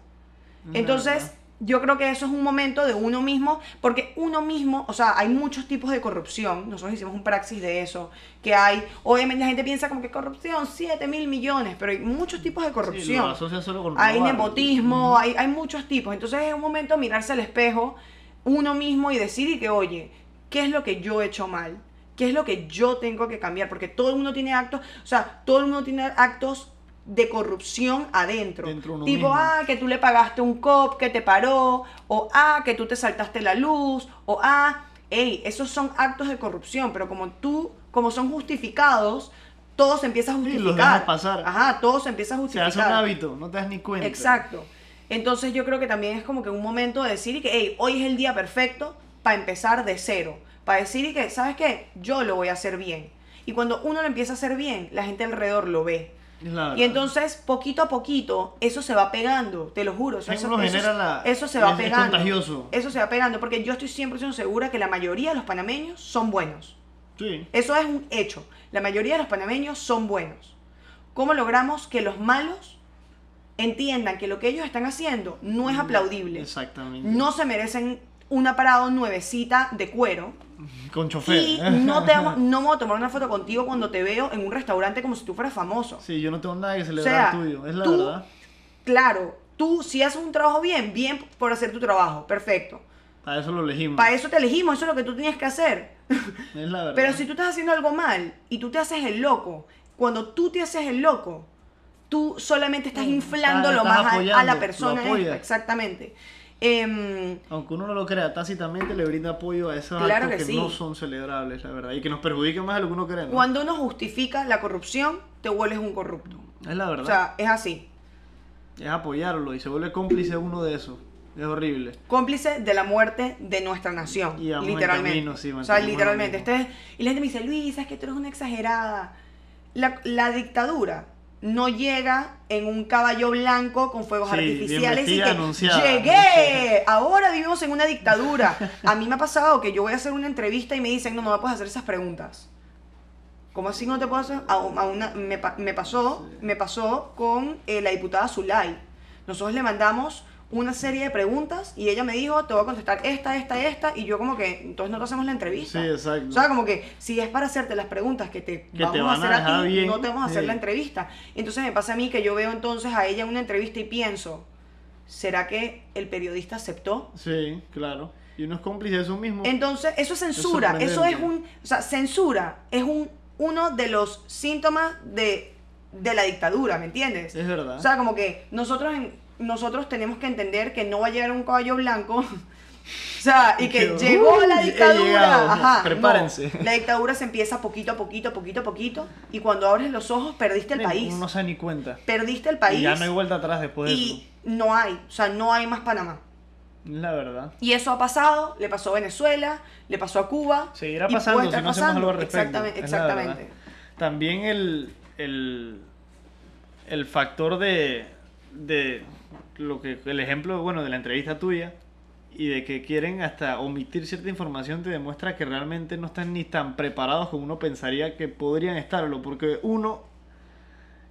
Entonces, yo creo que eso es un momento de uno mismo, porque uno mismo, o sea, hay muchos tipos de corrupción, nosotros hicimos un praxis de eso, que hay, obviamente la gente piensa como que corrupción, 7 mil millones, pero hay muchos tipos de Sí, corrupción. asocia solo con hay nepotismo, hay, hay muchos tipos. Entonces es un momento mirarse al espejo uno mismo y decir y que, oye, ¿qué es lo que yo he hecho mal? ¿Qué es lo que yo tengo que cambiar? Porque todo el mundo tiene actos, o sea, todo el mundo tiene actos de corrupción adentro. Dentro de uno tipo, mismo. ah, que tú le pagaste un cop que te paró, o ah, que tú te saltaste la luz, o ah, hey, esos son actos de corrupción, pero como tú, como son justificados, todo se empieza a Sí, los justificar. dejas pasar. Ajá, todo se empieza a Se justificar. hace un hábito, no te das ni cuenta. Exacto. Entonces yo creo que también es como que un momento de decir que, hey, hoy es el día perfecto para empezar de cero. Para decir que, ¿sabes qué? Yo lo voy a hacer bien. Y cuando uno lo empieza a hacer bien, la gente alrededor lo ve. Y entonces, poquito a poquito, eso se va pegando, te lo juro. Eso, genera la- eso se va es- es pegando. contagioso. Eso se va pegando, porque yo estoy 100% segura que la mayoría de los panameños son buenos. Sí. Eso es un hecho. La mayoría de los panameños son buenos. ¿Cómo logramos que los malos entiendan que lo que ellos están haciendo no es aplaudible? Exactamente. No se merecen una parada nuevecita de cuero. Con chofer. Y no, te vamos- no me voy a tomar una foto contigo cuando te veo en un restaurante como si tú fueras famoso. Sí, yo no tengo nada que O celebrar sea, tuyo. Es la tú, verdad. claro, tú si haces un trabajo bien, bien por hacer tu trabajo, perfecto. Para eso lo elegimos. Para eso te elegimos, eso es lo que tú tenías que hacer. Es la verdad. Pero si tú estás haciendo algo mal y tú te haces el loco, cuando tú te haces el loco, tú solamente estás Mm, inflando lo más a- la persona. exactamente. Em, Aunque uno no lo crea, tácitamente le brinda apoyo a esos Claro actos que que, sí. no son celebrables, la verdad. Y que nos perjudican más de lo que uno cree. ¿no? cuando uno justifica la corrupción, te vuelves un corrupto. Es la verdad. O sea, es así. es apoyarlo y se vuelve cómplice uno de eso. Es horrible. Cómplice de la muerte de nuestra nación. Y literalmente. camino, sí, o sea, literalmente. Este es- y la gente me dice, Luisa, es que tú eres una exagerada. La, la dictadura no llega en un caballo blanco con fuegos Sí, artificiales y que anunciada. llegué. Ahora vivimos en una dictadura. A mí me ha pasado que yo voy a hacer una entrevista y me dicen, no, no me puedes hacer esas preguntas. ¿Cómo así no te puedo hacer? A, a una, me, me pasó, me pasó con eh, la diputada Zulay. Nosotros le mandamos una serie de preguntas y ella me dijo, te voy a contestar esta, esta, esta, y yo como que, entonces no te hacemos la entrevista. Sí, exacto. O sea, como que si es para hacerte las preguntas que te Que vamos te a hacer a ti, bien, no te vamos a hacer sí. la entrevista. Entonces me pasa a mí que yo veo entonces a ella una entrevista y pienso, ¿será que el periodista aceptó? Sí, claro. Y uno es cómplice de eso mismo. Entonces, eso es censura, Es eso es un, o sea, censura es un, uno de los síntomas de, de la dictadura, ¿me entiendes? Es verdad. O sea, como que nosotros, en- nosotros tenemos que entender que no va a llegar un caballo blanco, o sea, y que llegó uy, la dictadura, llegado, ajá, no. prepárense. la dictadura se empieza poquito a poquito, poquito a poquito, y cuando abres los ojos perdiste el Uno país, no se da ni cuenta. perdiste el país, Y ya no hay vuelta atrás después de y no hay, o sea, no hay más Panamá. eso. La verdad. Y eso ha pasado, le pasó a Venezuela, le pasó a Cuba. Seguirá y pasando si no hacemos pasando. algo al respecto. Exactamente, exactamente. También el, el, el factor de, de lo que el ejemplo bueno de la entrevista tuya y de que quieren hasta omitir cierta información te demuestra que realmente no están ni tan preparados como uno pensaría que podrían estarlo porque uno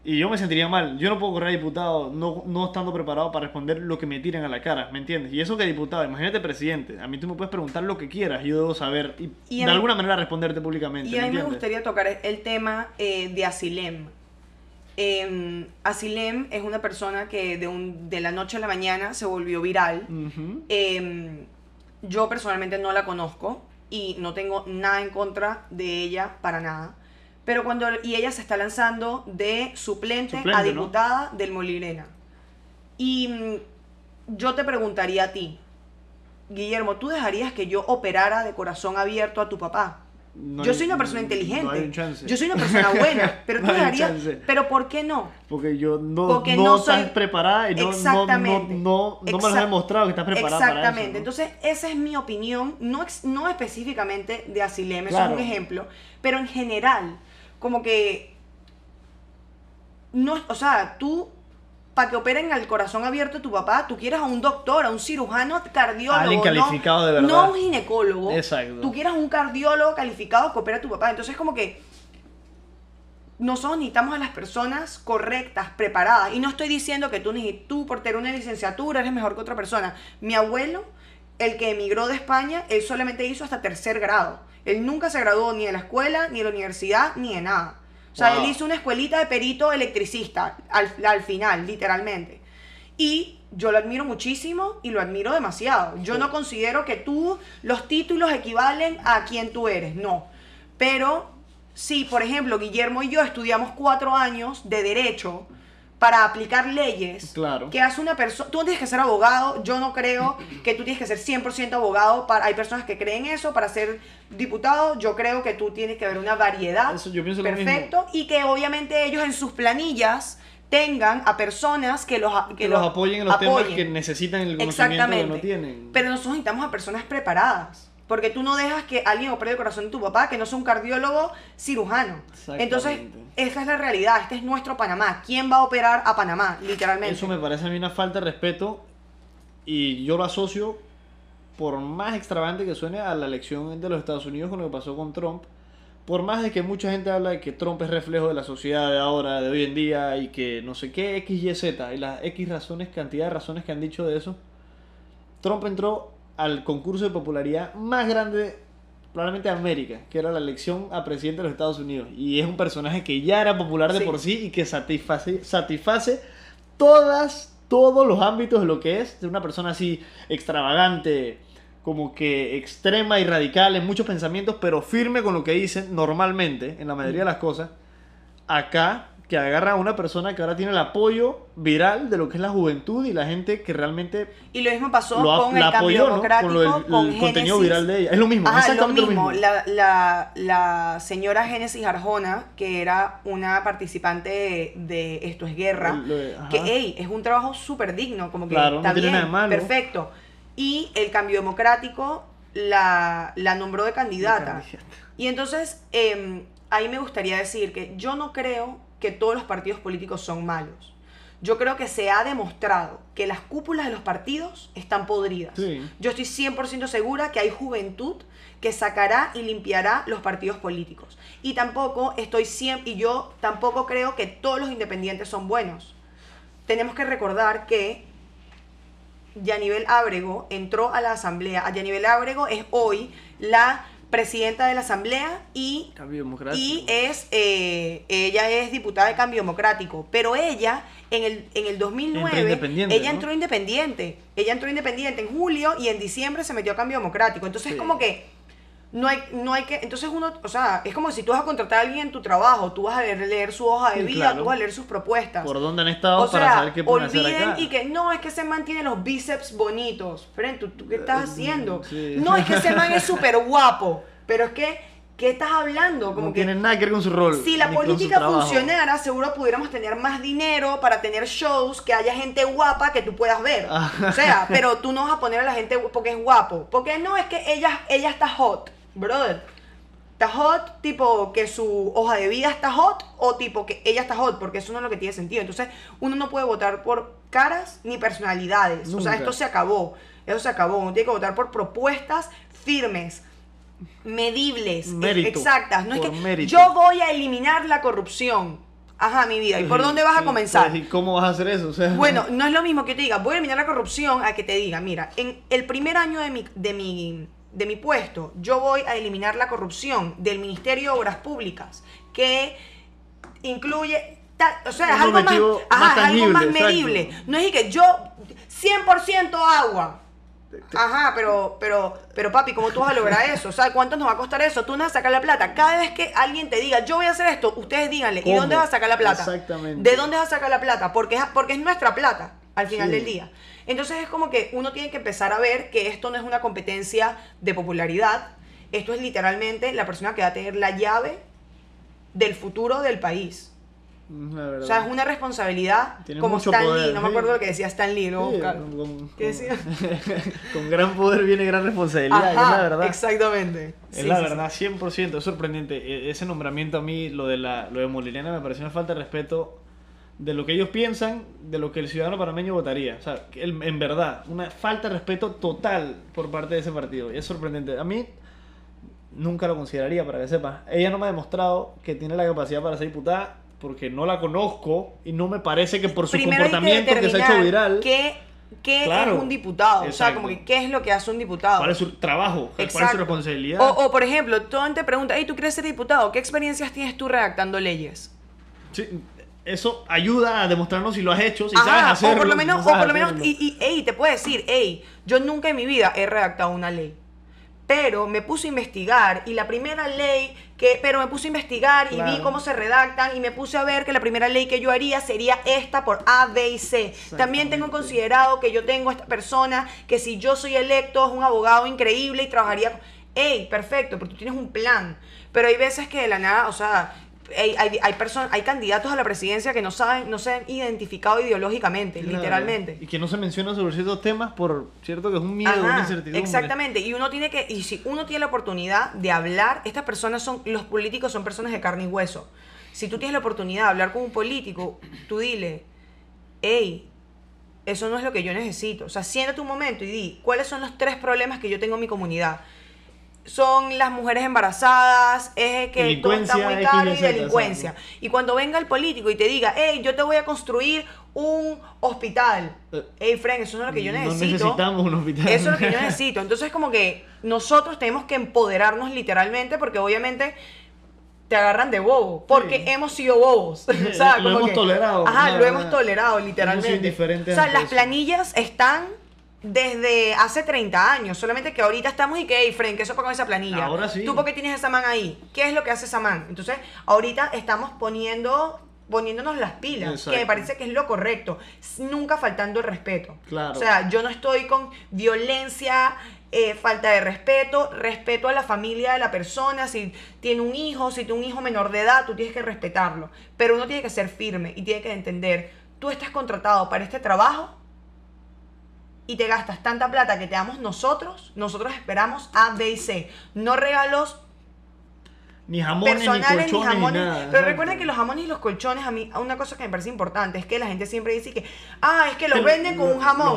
y yo me sentiría mal yo no puedo correr a diputado no, no estando preparado para responder lo que me tiran a la cara ¿me entiendes? y eso que diputado imagínate presidente a mí tú me puedes preguntar lo que quieras yo debo saber y, Y de mí- alguna manera responderte públicamente Y a ¿me mí me gustaría tocar el tema eh, de Asilem. Eh, Asilem es una persona que de, un, de la noche a la mañana se volvió viral. Eh, yo personalmente no la conozco y no tengo nada en contra de ella para nada. Pero cuando y ella se está lanzando de suplente, Suplente, a ¿no? diputada del Molirena. Y mm, yo te preguntaría a ti, Guillermo, ¿tú dejarías que yo operara de corazón abierto a tu papá? No yo hay- soy una persona no inteligente. hay un chance. Yo soy una persona buena, pero tú No dejarías, chance. pero ¿por qué no? Porque yo no, Porque no, estás soy- preparada y no, Exactamente. no, no me lo has demostrado que estás preparada para eso. Exactamente. Entonces, esa es mi opinión, no, no específicamente de Asilem, eso es un ejemplo, pero en general, como que no, o sea, tú para que operen al corazón abierto de tu papá, tú quieres a un doctor, a un cirujano cardiólogo. Alguien calificado no, de verdad. No a un ginecólogo. Exacto. Tú quieres un cardiólogo calificado que opere a tu papá. Entonces, como que nosotros necesitamos a las personas correctas, preparadas. Y no estoy diciendo que tú, ni tú por tener una licenciatura eres mejor que otra persona. Mi abuelo, el que emigró de España, él solamente hizo hasta tercer grado. Él nunca se graduó ni de la escuela, ni de la universidad, ni de nada. O sea, Wow. él hizo una escuelita de perito electricista al, al final, literalmente. Y yo lo admiro muchísimo y lo admiro demasiado. Yo Sí. no considero que tú, los títulos equivalen a quien tú eres, no. Pero si, por ejemplo, Guillermo y yo estudiamos cuatro años de derecho para aplicar leyes, Claro. que hace una persona, tú no tienes que ser abogado, yo no creo que tú tienes que ser 100% abogado, para, hay personas que creen eso, para ser diputado, yo creo que tú tienes que ver una variedad, Eso, yo pienso lo mismo. perfecto, y que obviamente ellos en sus planillas tengan a personas que los, a- Que los apoyen en los temas que necesitan el conocimiento Exactamente. que no tienen. Pero nosotros necesitamos a personas preparadas. Porque tú no dejas que alguien opere el corazón de tu papá, que no sea un cardiólogo cirujano. Entonces, esa es la realidad. Este es nuestro Panamá. ¿Quién va a operar a Panamá? Literalmente. Eso me parece a mí una falta de respeto y yo lo asocio, por más extravagante que suene, a la elección de los Estados Unidos con lo que pasó con Trump. Por más de que mucha gente habla de que Trump es reflejo de la sociedad de ahora, de hoy en día, y que no sé qué, X, Y, Z, y las X razones, cantidad de razones que han dicho de eso, Trump entró al concurso de popularidad más grande probablemente de América, que era la elección a presidente de los Estados Unidos. Y es un personaje que ya era popular de Sí. por sí y que satisface, satisface todas, todos los ámbitos de lo que es de una persona así extravagante, como que extrema y radical en muchos pensamientos, pero firme con lo que dicen normalmente, en la mayoría de las cosas. Acá, que agarra a una persona que ahora tiene el apoyo viral de lo que es la juventud y la gente que realmente Y lo mismo pasó lo con el cambio ¿no? democrático, Con lo con el contenido viral de ella. Es lo mismo, Ajá, exactamente lo mismo. mismo. La, la, la señora Génesis Arjona, que era una participante de, de Esto es Guerra, de- que, hey, es un trabajo súper digno, como que Claro, está bien, perfecto. Y el cambio democrático la, la nombró de candidata. candidata. Y entonces, eh, ahí me gustaría decir que yo no creo que todos los partidos políticos son malos. Yo creo que se ha demostrado que las cúpulas de los partidos están podridas. Sí. Yo estoy 100% segura que hay juventud que sacará y limpiará los partidos políticos. Y tampoco estoy 100 y yo tampoco creo que todos los independientes son buenos. Tenemos que recordar que Yanivel Ábrego entró a la asamblea. Yanivel Ábrego es hoy la presidenta de la asamblea y Cambio democrático. y es eh, ella es diputada de Cambio Democrático, pero ella en el, en el 2009 Entró independiente, ella ¿no? entró independiente, ella entró independiente en julio y en diciembre se metió a Cambio Democrático, entonces Sí. es como que no hay, no hay que, entonces uno, o sea, es como si tú vas a contratar a alguien en tu trabajo, tú vas a leer, su hoja de vida, claro. tú vas a leer sus propuestas. por dónde han estado O para sea, saber qué pueden hacer olviden acá. y que no, es que ese man tiene los bíceps bonitos. Fren, ¿tú, tú qué estás Eh, haciendo? sí. No, es que ese man es súper guapo. Pero es que, ¿qué estás hablando? Como no que tiene nada que ver con su rol. si la política funcionara, seguro pudiéramos tener más dinero para tener shows, que haya gente guapa que tú puedas ver. Ah. O sea, pero tú no vas a poner a la gente porque es guapo. Porque no es que ella, ella está hot, brother. Está hot, tipo que su hoja de vida está hot, o tipo que ella está hot, porque eso no es lo que tiene sentido. Entonces, uno no puede votar por caras ni personalidades. O sea, esto se acabó. Eso se acabó. Uno tiene que votar por propuestas firmes, medibles, e- Mérito, exactas. No es que mérito. yo voy a eliminar la corrupción. Ajá, mi vida. ¿Y por dónde vas a Sí, comenzar? pues, ¿Y cómo vas a hacer eso? O sea, Bueno, no es lo mismo que te diga, voy a eliminar la corrupción, a que te diga, mira, en el primer año de mi, de mi, de mi puesto, yo voy a eliminar la corrupción del Ministerio de Obras Públicas, que incluye, ta- o sea, es algo más, ajá, más algo más exacto. medible. No es que yo 100% agua. Ajá, pero, pero, pero papi, ¿cómo tú vas a lograr eso? O sea, ¿cuánto nos va a costar eso? Tú no vas a sacar la plata. Cada vez que alguien te diga, yo voy a hacer esto, ustedes díganle, ¿y dónde vas a sacar la plata? Exactamente. ¿De dónde vas a sacar la plata? Porque es, porque es nuestra plata al final Sí. del día. Entonces es como que uno tiene que empezar a ver que esto no es una competencia de popularidad. Esto es literalmente la persona que va a tener la llave del futuro del país. Verdad. O sea, es una responsabilidad como Stan poder, Lee. No me acuerdo lo que decía Stan Lee, Sí, buscar. con, con- ¿Qué decía? con gran poder viene gran responsabilidad, es Ajá, la verdad. Exactamente. Es Sí, la verdad, 100%, es sorprendente. E- Ese nombramiento a mí, lo de, la, lo de Molirena, me pareció una falta de respeto de lo que ellos piensan, de lo que el ciudadano panameño votaría. O sea, en verdad, una falta de respeto total por parte de ese partido. Y es sorprendente. A mí nunca lo consideraría, para que sepas. Ella no me ha demostrado que tiene la capacidad para ser diputada porque no la conozco y no me parece que por su Primero comportamiento que, se ha hecho viral, ¿Qué, qué Claro. es un diputado? O sea, Exacto. como que qué es lo que hace un diputado. cuál es su trabajo, cuál es su Exacto. responsabilidad. O, o, por ejemplo, todo te pregunta, hey, ¿tú quieres ser diputado? ¿Qué experiencias tienes tú redactando leyes? Sí, eso ayuda a demostrarnos si lo has hecho, si Ajá, sabes hacerlo. o por lo menos, no o por lo menos, y, y hey, te puedo decir, hey, yo nunca en mi vida he redactado una ley. Pero me puse a investigar y la primera ley que, pero me puse a investigar y vi cómo se redactan y me puse a ver que la primera ley que yo haría sería esta por A, B y C. También tengo considerado que yo tengo esta persona que si yo soy electo es un abogado increíble y trabajaría. Hey, perfecto, porque tú tienes un plan. Pero hay veces que de la nada, o sea, hay, hay, hay, hay candidatos a la presidencia que no saben, no se han identificado ideológicamente, Claro. literalmente. Y que no se menciona sobre ciertos temas por cierto que es un miedo, una incertidumbre. exactamente. Y uno tiene que, y si uno tiene la oportunidad de hablar, estas personas son, los políticos son personas de carne y hueso. Si tú tienes la oportunidad de hablar con un político, tú dile, hey, eso no es lo que yo necesito. O sea, siéntate un momento y di, ¿cuáles son los tres problemas que yo tengo en mi comunidad? Son las mujeres embarazadas, es que todo está muy caro Y, delincuencia. Y cuando venga el político y te diga, hey, yo te voy a construir un hospital. Eh, Hey, Frank, eso no es lo que yo no necesito. necesitamos un hospital. Eso es lo que yo necesito. Entonces, como que nosotros tenemos que empoderarnos literalmente, porque obviamente te agarran de bobo, porque Sí. hemos sido bobos. o sea, Lo como hemos que- tolerado, Ajá, lo hemos tolerado, Hemos literalmente. sido o sea, las planillas están desde hace 30 años, solamente que ahorita estamos y que, hey, Frank, ¿qué eso con esa planilla? Ahora sí. ¿Tú por qué tienes esa man ahí? ¿Qué es lo que hace esa man? Entonces, ahorita estamos poniendo poniéndonos las pilas, que me parece que es lo correcto, nunca faltando el respeto. Claro. O sea, yo no estoy con violencia, eh, falta de respeto, respeto a la familia de la persona, si tiene un hijo, si tiene un hijo menor de edad, tú tienes que respetarlo, pero uno tiene que ser firme y tiene que entender, tú estás contratado para este trabajo y te gastas tanta plata que te damos nosotros, nosotros esperamos A, B y C, no regalos Ni jamones, ni personales colchones, ni jamones. nada. pero recuerden que los jamones y los colchones, a mí, una cosa que me parece importante es que la gente siempre dice que, ah, es que los Lo- venden con un jamón.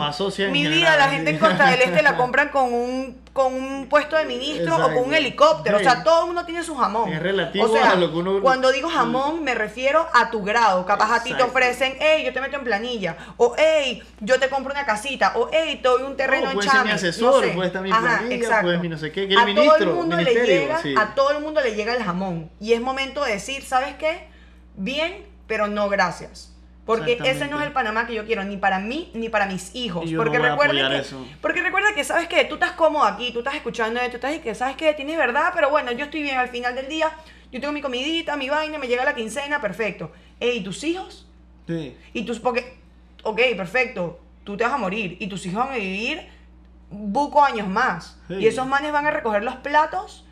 Mi vida, general, la gente en Costa del Este la compran con un, con un puesto de ministro o con un helicóptero. O sea, todo el mundo tiene su jamón. Es relativo o sea, a lo que uno- Cuando digo jamón, me refiero a tu grado. Capaz a ti te ofrecen, hey, yo te meto en planilla. O hey, yo te compro una casita. O hey, te doy un terreno No, en ser mi asesor, no sé. puede estar mi Ajá, planilla, exacto. puede mi no sé qué, que a el todo ministro, el mundo le llega, sí. a todo el mundo le llega el jamón. Y es momento de decir, ¿sabes qué? Bien, pero no gracias. Porque ese no es el Panamá que yo quiero, ni para mí, ni para mis hijos. Porque no voy a recuerden apoyar que, eso. porque recuerda que, ¿sabes qué? Tú estás cómodo aquí, tú estás escuchando esto, tú estás y que, ¿sabes qué? Tienes verdad, pero bueno, yo estoy bien al final del día. Yo tengo mi comidita, mi vaina, me llega la quincena, perfecto. Ey, ¿y tus hijos? Sí. Y tus, porque, ok, perfecto, tú te vas a morir y tus hijos van a vivir buco años más. Sí. Y esos manes van a recoger los platos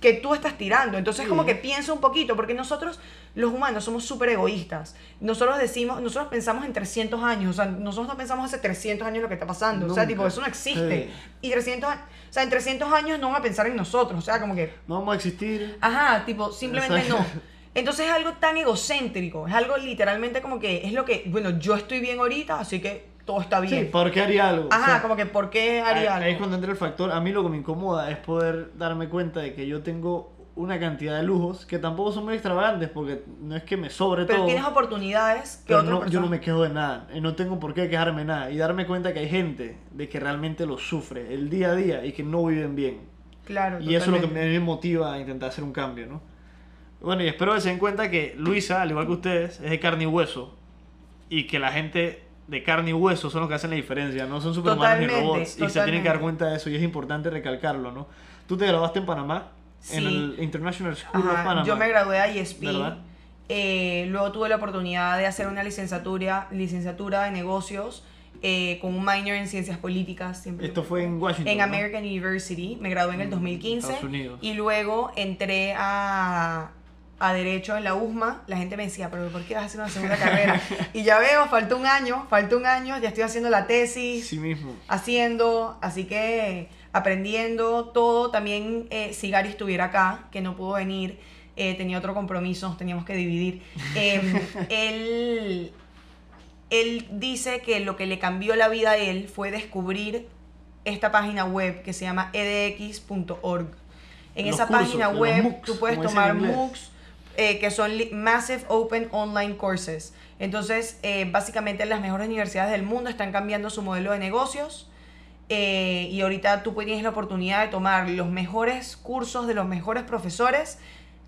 que tú estás tirando. Entonces, Sí. como que piensa un poquito, porque nosotros, los humanos, somos súper egoístas. Nosotros decimos, nosotros pensamos en 300 años, o sea, nosotros no pensamos hace 300 años lo que está pasando. O sea, tipo, eso no existe. Sí. Y 300, a- o sea, en 300 años no van a pensar en nosotros, o sea, como que... No vamos a existir. Ajá, tipo, simplemente Exacto. no. Entonces es algo tan egocéntrico, es algo literalmente como que es lo que, bueno, yo estoy bien ahorita, así que todo está Sí, bien. ¿por qué haría algo? O Ajá, sea, como que ¿por qué ahí- haría Ahí es algo? cuando entra el factor. A mí lo que me incomoda es poder darme cuenta de que yo tengo una cantidad de lujos que tampoco son muy extravagantes porque no es que me sobre Pero todo. tienes oportunidades que Pero otra no, yo no me quejo de nada, y no tengo por qué quejarme de nada. Y darme cuenta que hay gente de que realmente lo sufre el día a día y que no viven bien. Claro, Y eso es lo que me motiva a intentar hacer un cambio, ¿no? Bueno, y espero que se den cuenta que Luisa, al igual que ustedes, es de carne y hueso. Y que la gente de carne y hueso son los que hacen la diferencia, no son superhumanos ni Totalmente, robots. Y se tienen que dar cuenta de eso y es importante recalcarlo, ¿no? Tú te graduaste en Panamá, en Sí. el International School of Ajá, Panama. yo me gradué de ISP. Eh, luego tuve la oportunidad de hacer una licenciatura, licenciatura de negocios eh, con un minor en ciencias políticas. Siempre Esto fue en Washington. en ¿no? American University. Me gradué en el Mm, 2015. Estados Unidos. Y luego entré a, a Derecho en la USMA. La gente me decía, pero ¿por qué vas a hacer una segunda carrera? Y ya veo, falta un año, falta un año, ya estoy haciendo la tesis, Sí mismo. haciendo, así que aprendiendo todo. También eh, Sigari estuviera acá, que no pudo venir. eh, tenía otro compromiso, nos teníamos que dividir. Em, él él dice que lo que le cambió la vida a él fue descubrir esta página web que se llama edx.org. En Los esa cursos, página web MOOCs, tú puedes tomar. MOOCs eh, que son Massive Open Online Courses. Entonces, eh, básicamente las mejores universidades del mundo están cambiando su modelo de negocios. eh, y ahorita tú tienes la oportunidad de tomar los mejores cursos de los mejores profesores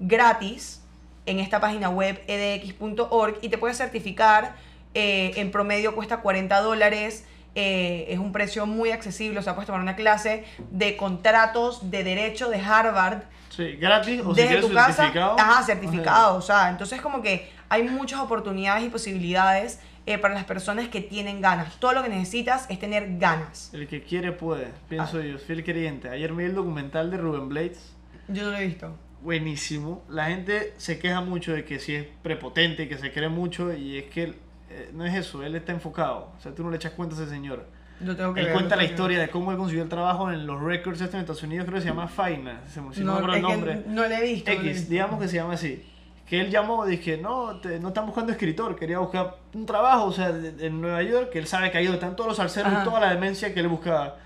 gratis en esta página web edx.org y te puedes certificar. en promedio cuesta 40 dólares. es un precio muy accesible. O sea, puedes tomar una clase de contratos de derecho de Harvard Sí, gratis o si desde quieres tu casa. certificado. Ajá, certificado. O sea, entonces como que hay muchas oportunidades y posibilidades eh, para las personas que tienen ganas. Todo lo que necesitas es tener ganas. El que quiere puede, pienso Ah. yo, fiel creyente. Ayer vi el documental de Ruben Blades. Yo no lo he visto. Buenísimo. La gente se queja mucho de que si es prepotente, que se cree mucho, y es que eh, no es eso, él está enfocado. O sea, tú no le echas cuenta a ese señor. Lo tengo que Él ver, cuenta la historia de cómo él consiguió el trabajo en los records estos en Estados Unidos, creo que se llama Faina, no, me acuerdo el nombre. no lo he visto. no X, digamos que se llama así. Que él llamó, dije, no, te- no están buscando escritor, quería buscar un trabajo, o sea, en Nueva York, que él sabe que ahí donde están todos los salseros Ajá. y toda la demencia que él buscaba.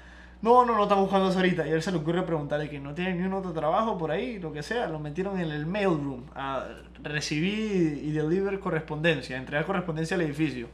No, no, no están buscando eso ahorita. Y a él se le ocurre preguntarle que no tiene ni un otro trabajo por ahí, lo que sea. Lo metieron en el mailroom a recibir y deliver correspondencia, entregar correspondencia al edificio.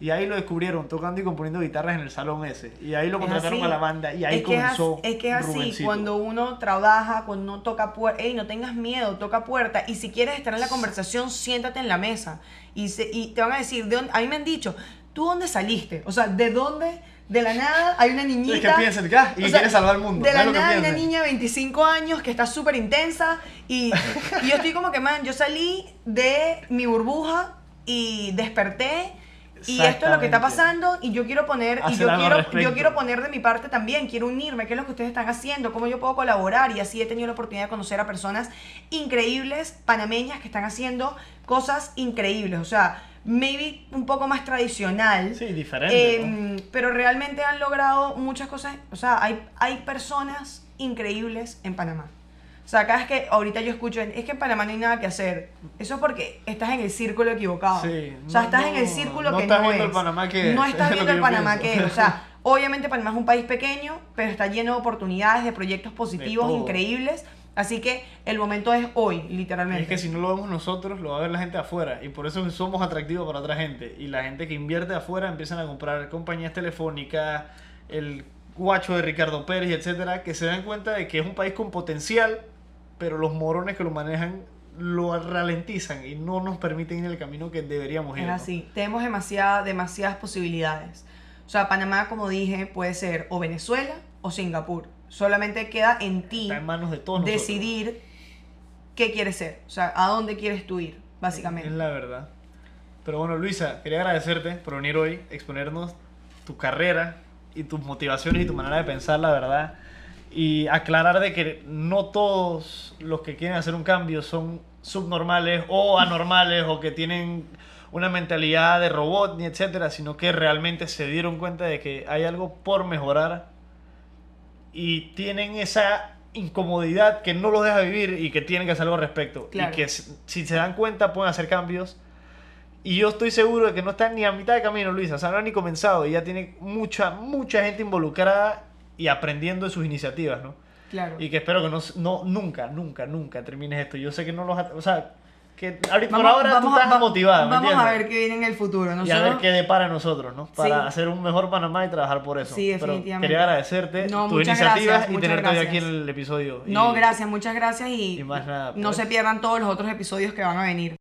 Y ahí lo descubrieron tocando y componiendo guitarras en el salón ese. Y ahí lo contrataron a la banda y ahí es que es comenzó. es, que es así, Rubencito. cuando uno trabaja, cuando uno toca puerta, ey, no tengas miedo, toca puerta. Y si quieres estar en la conversación, siéntate en la mesa. Y, se- y te van a decir, ¿de dónde? a mí me han dicho, ¿tú dónde saliste? O sea, ¿de dónde? De la nada hay una niñita. Es que piensan que, ah, y O sea, quiere salvar el mundo. De la nada hay una niña de 25 años que está súper intensa y, y yo estoy como que, man, yo salí de mi burbuja y desperté y esto es lo que está pasando y yo quiero poner y yo quiero, yo quiero poner de mi parte también, quiero unirme, qué es lo que ustedes están haciendo, cómo yo puedo colaborar y así he tenido la oportunidad de conocer a personas increíbles, panameñas que están haciendo cosas increíbles, o sea, maybe un poco más tradicional. Sí, diferente. ¿no? Em, pero realmente han logrado muchas cosas. O sea, hay, hay personas increíbles en Panamá. O sea, cada vez que ahorita yo escucho, es que en Panamá no hay nada que hacer. Eso es porque estás en el círculo equivocado. Sí, o sea, no- estás en el no- círculo no que estás no viendo es. el Panamá que No es, estás es lo viendo el Panamá pienso. que es. O sea, obviamente Panamá es un país pequeño, pero está lleno de oportunidades, de proyectos positivos increíbles. Así que el momento es hoy, literalmente. Es que si no lo vemos nosotros, lo va a ver la gente afuera. Y por eso somos atractivos para otra gente. Y la gente que invierte afuera empiezan a comprar compañías telefónicas, el guacho de Ricardo Pérez, etcétera, que se dan cuenta de que es un país con potencial, pero los morones que lo manejan lo ralentizan y no nos permiten ir en el camino que deberíamos ir. Es así, tenemos demasiada, demasiadas posibilidades. O sea, Panamá, como dije, puede ser o Venezuela o Singapur. Solamente queda en ti Está en manos de todos nosotros. decidir qué quieres ser. O sea, a dónde quieres tú ir, básicamente. Es la verdad. Pero bueno, Luisa, quería agradecerte por venir hoy, exponernos tu carrera y tus motivaciones y tu manera de pensar, la verdad. Y aclarar de que no todos los que quieren hacer un cambio son subnormales o anormales o que tienen una mentalidad de robot ni etcétera, sino que realmente se dieron cuenta de que hay algo por mejorar y tienen esa incomodidad que no los deja vivir y que tienen que hacer algo al respecto. Claro. Y que si si se dan cuenta pueden hacer cambios. Y yo estoy seguro de que no están ni a mitad de camino, Luisa. O sea, no han ni comenzado y ya tiene mucha, mucha gente involucrada y aprendiendo de sus iniciativas, ¿no? Claro. Y que espero que no, no nunca, nunca, nunca termines esto. Yo sé que no los... O sea, que ahorita, por ahora tú estás va- motivada, ¿me Vamos a ver qué viene en el futuro. y a Nosotros- ver qué depara a nosotros, ¿no? Para Sí. hacer un mejor Panamá y trabajar por eso. Sí, Pero definitivamente. quería agradecerte No, tus iniciativas y tenerte hoy aquí en el episodio. No, Y- gracias, muchas gracias y, y más nada, no pues. se pierdan todos los otros episodios que van a venir.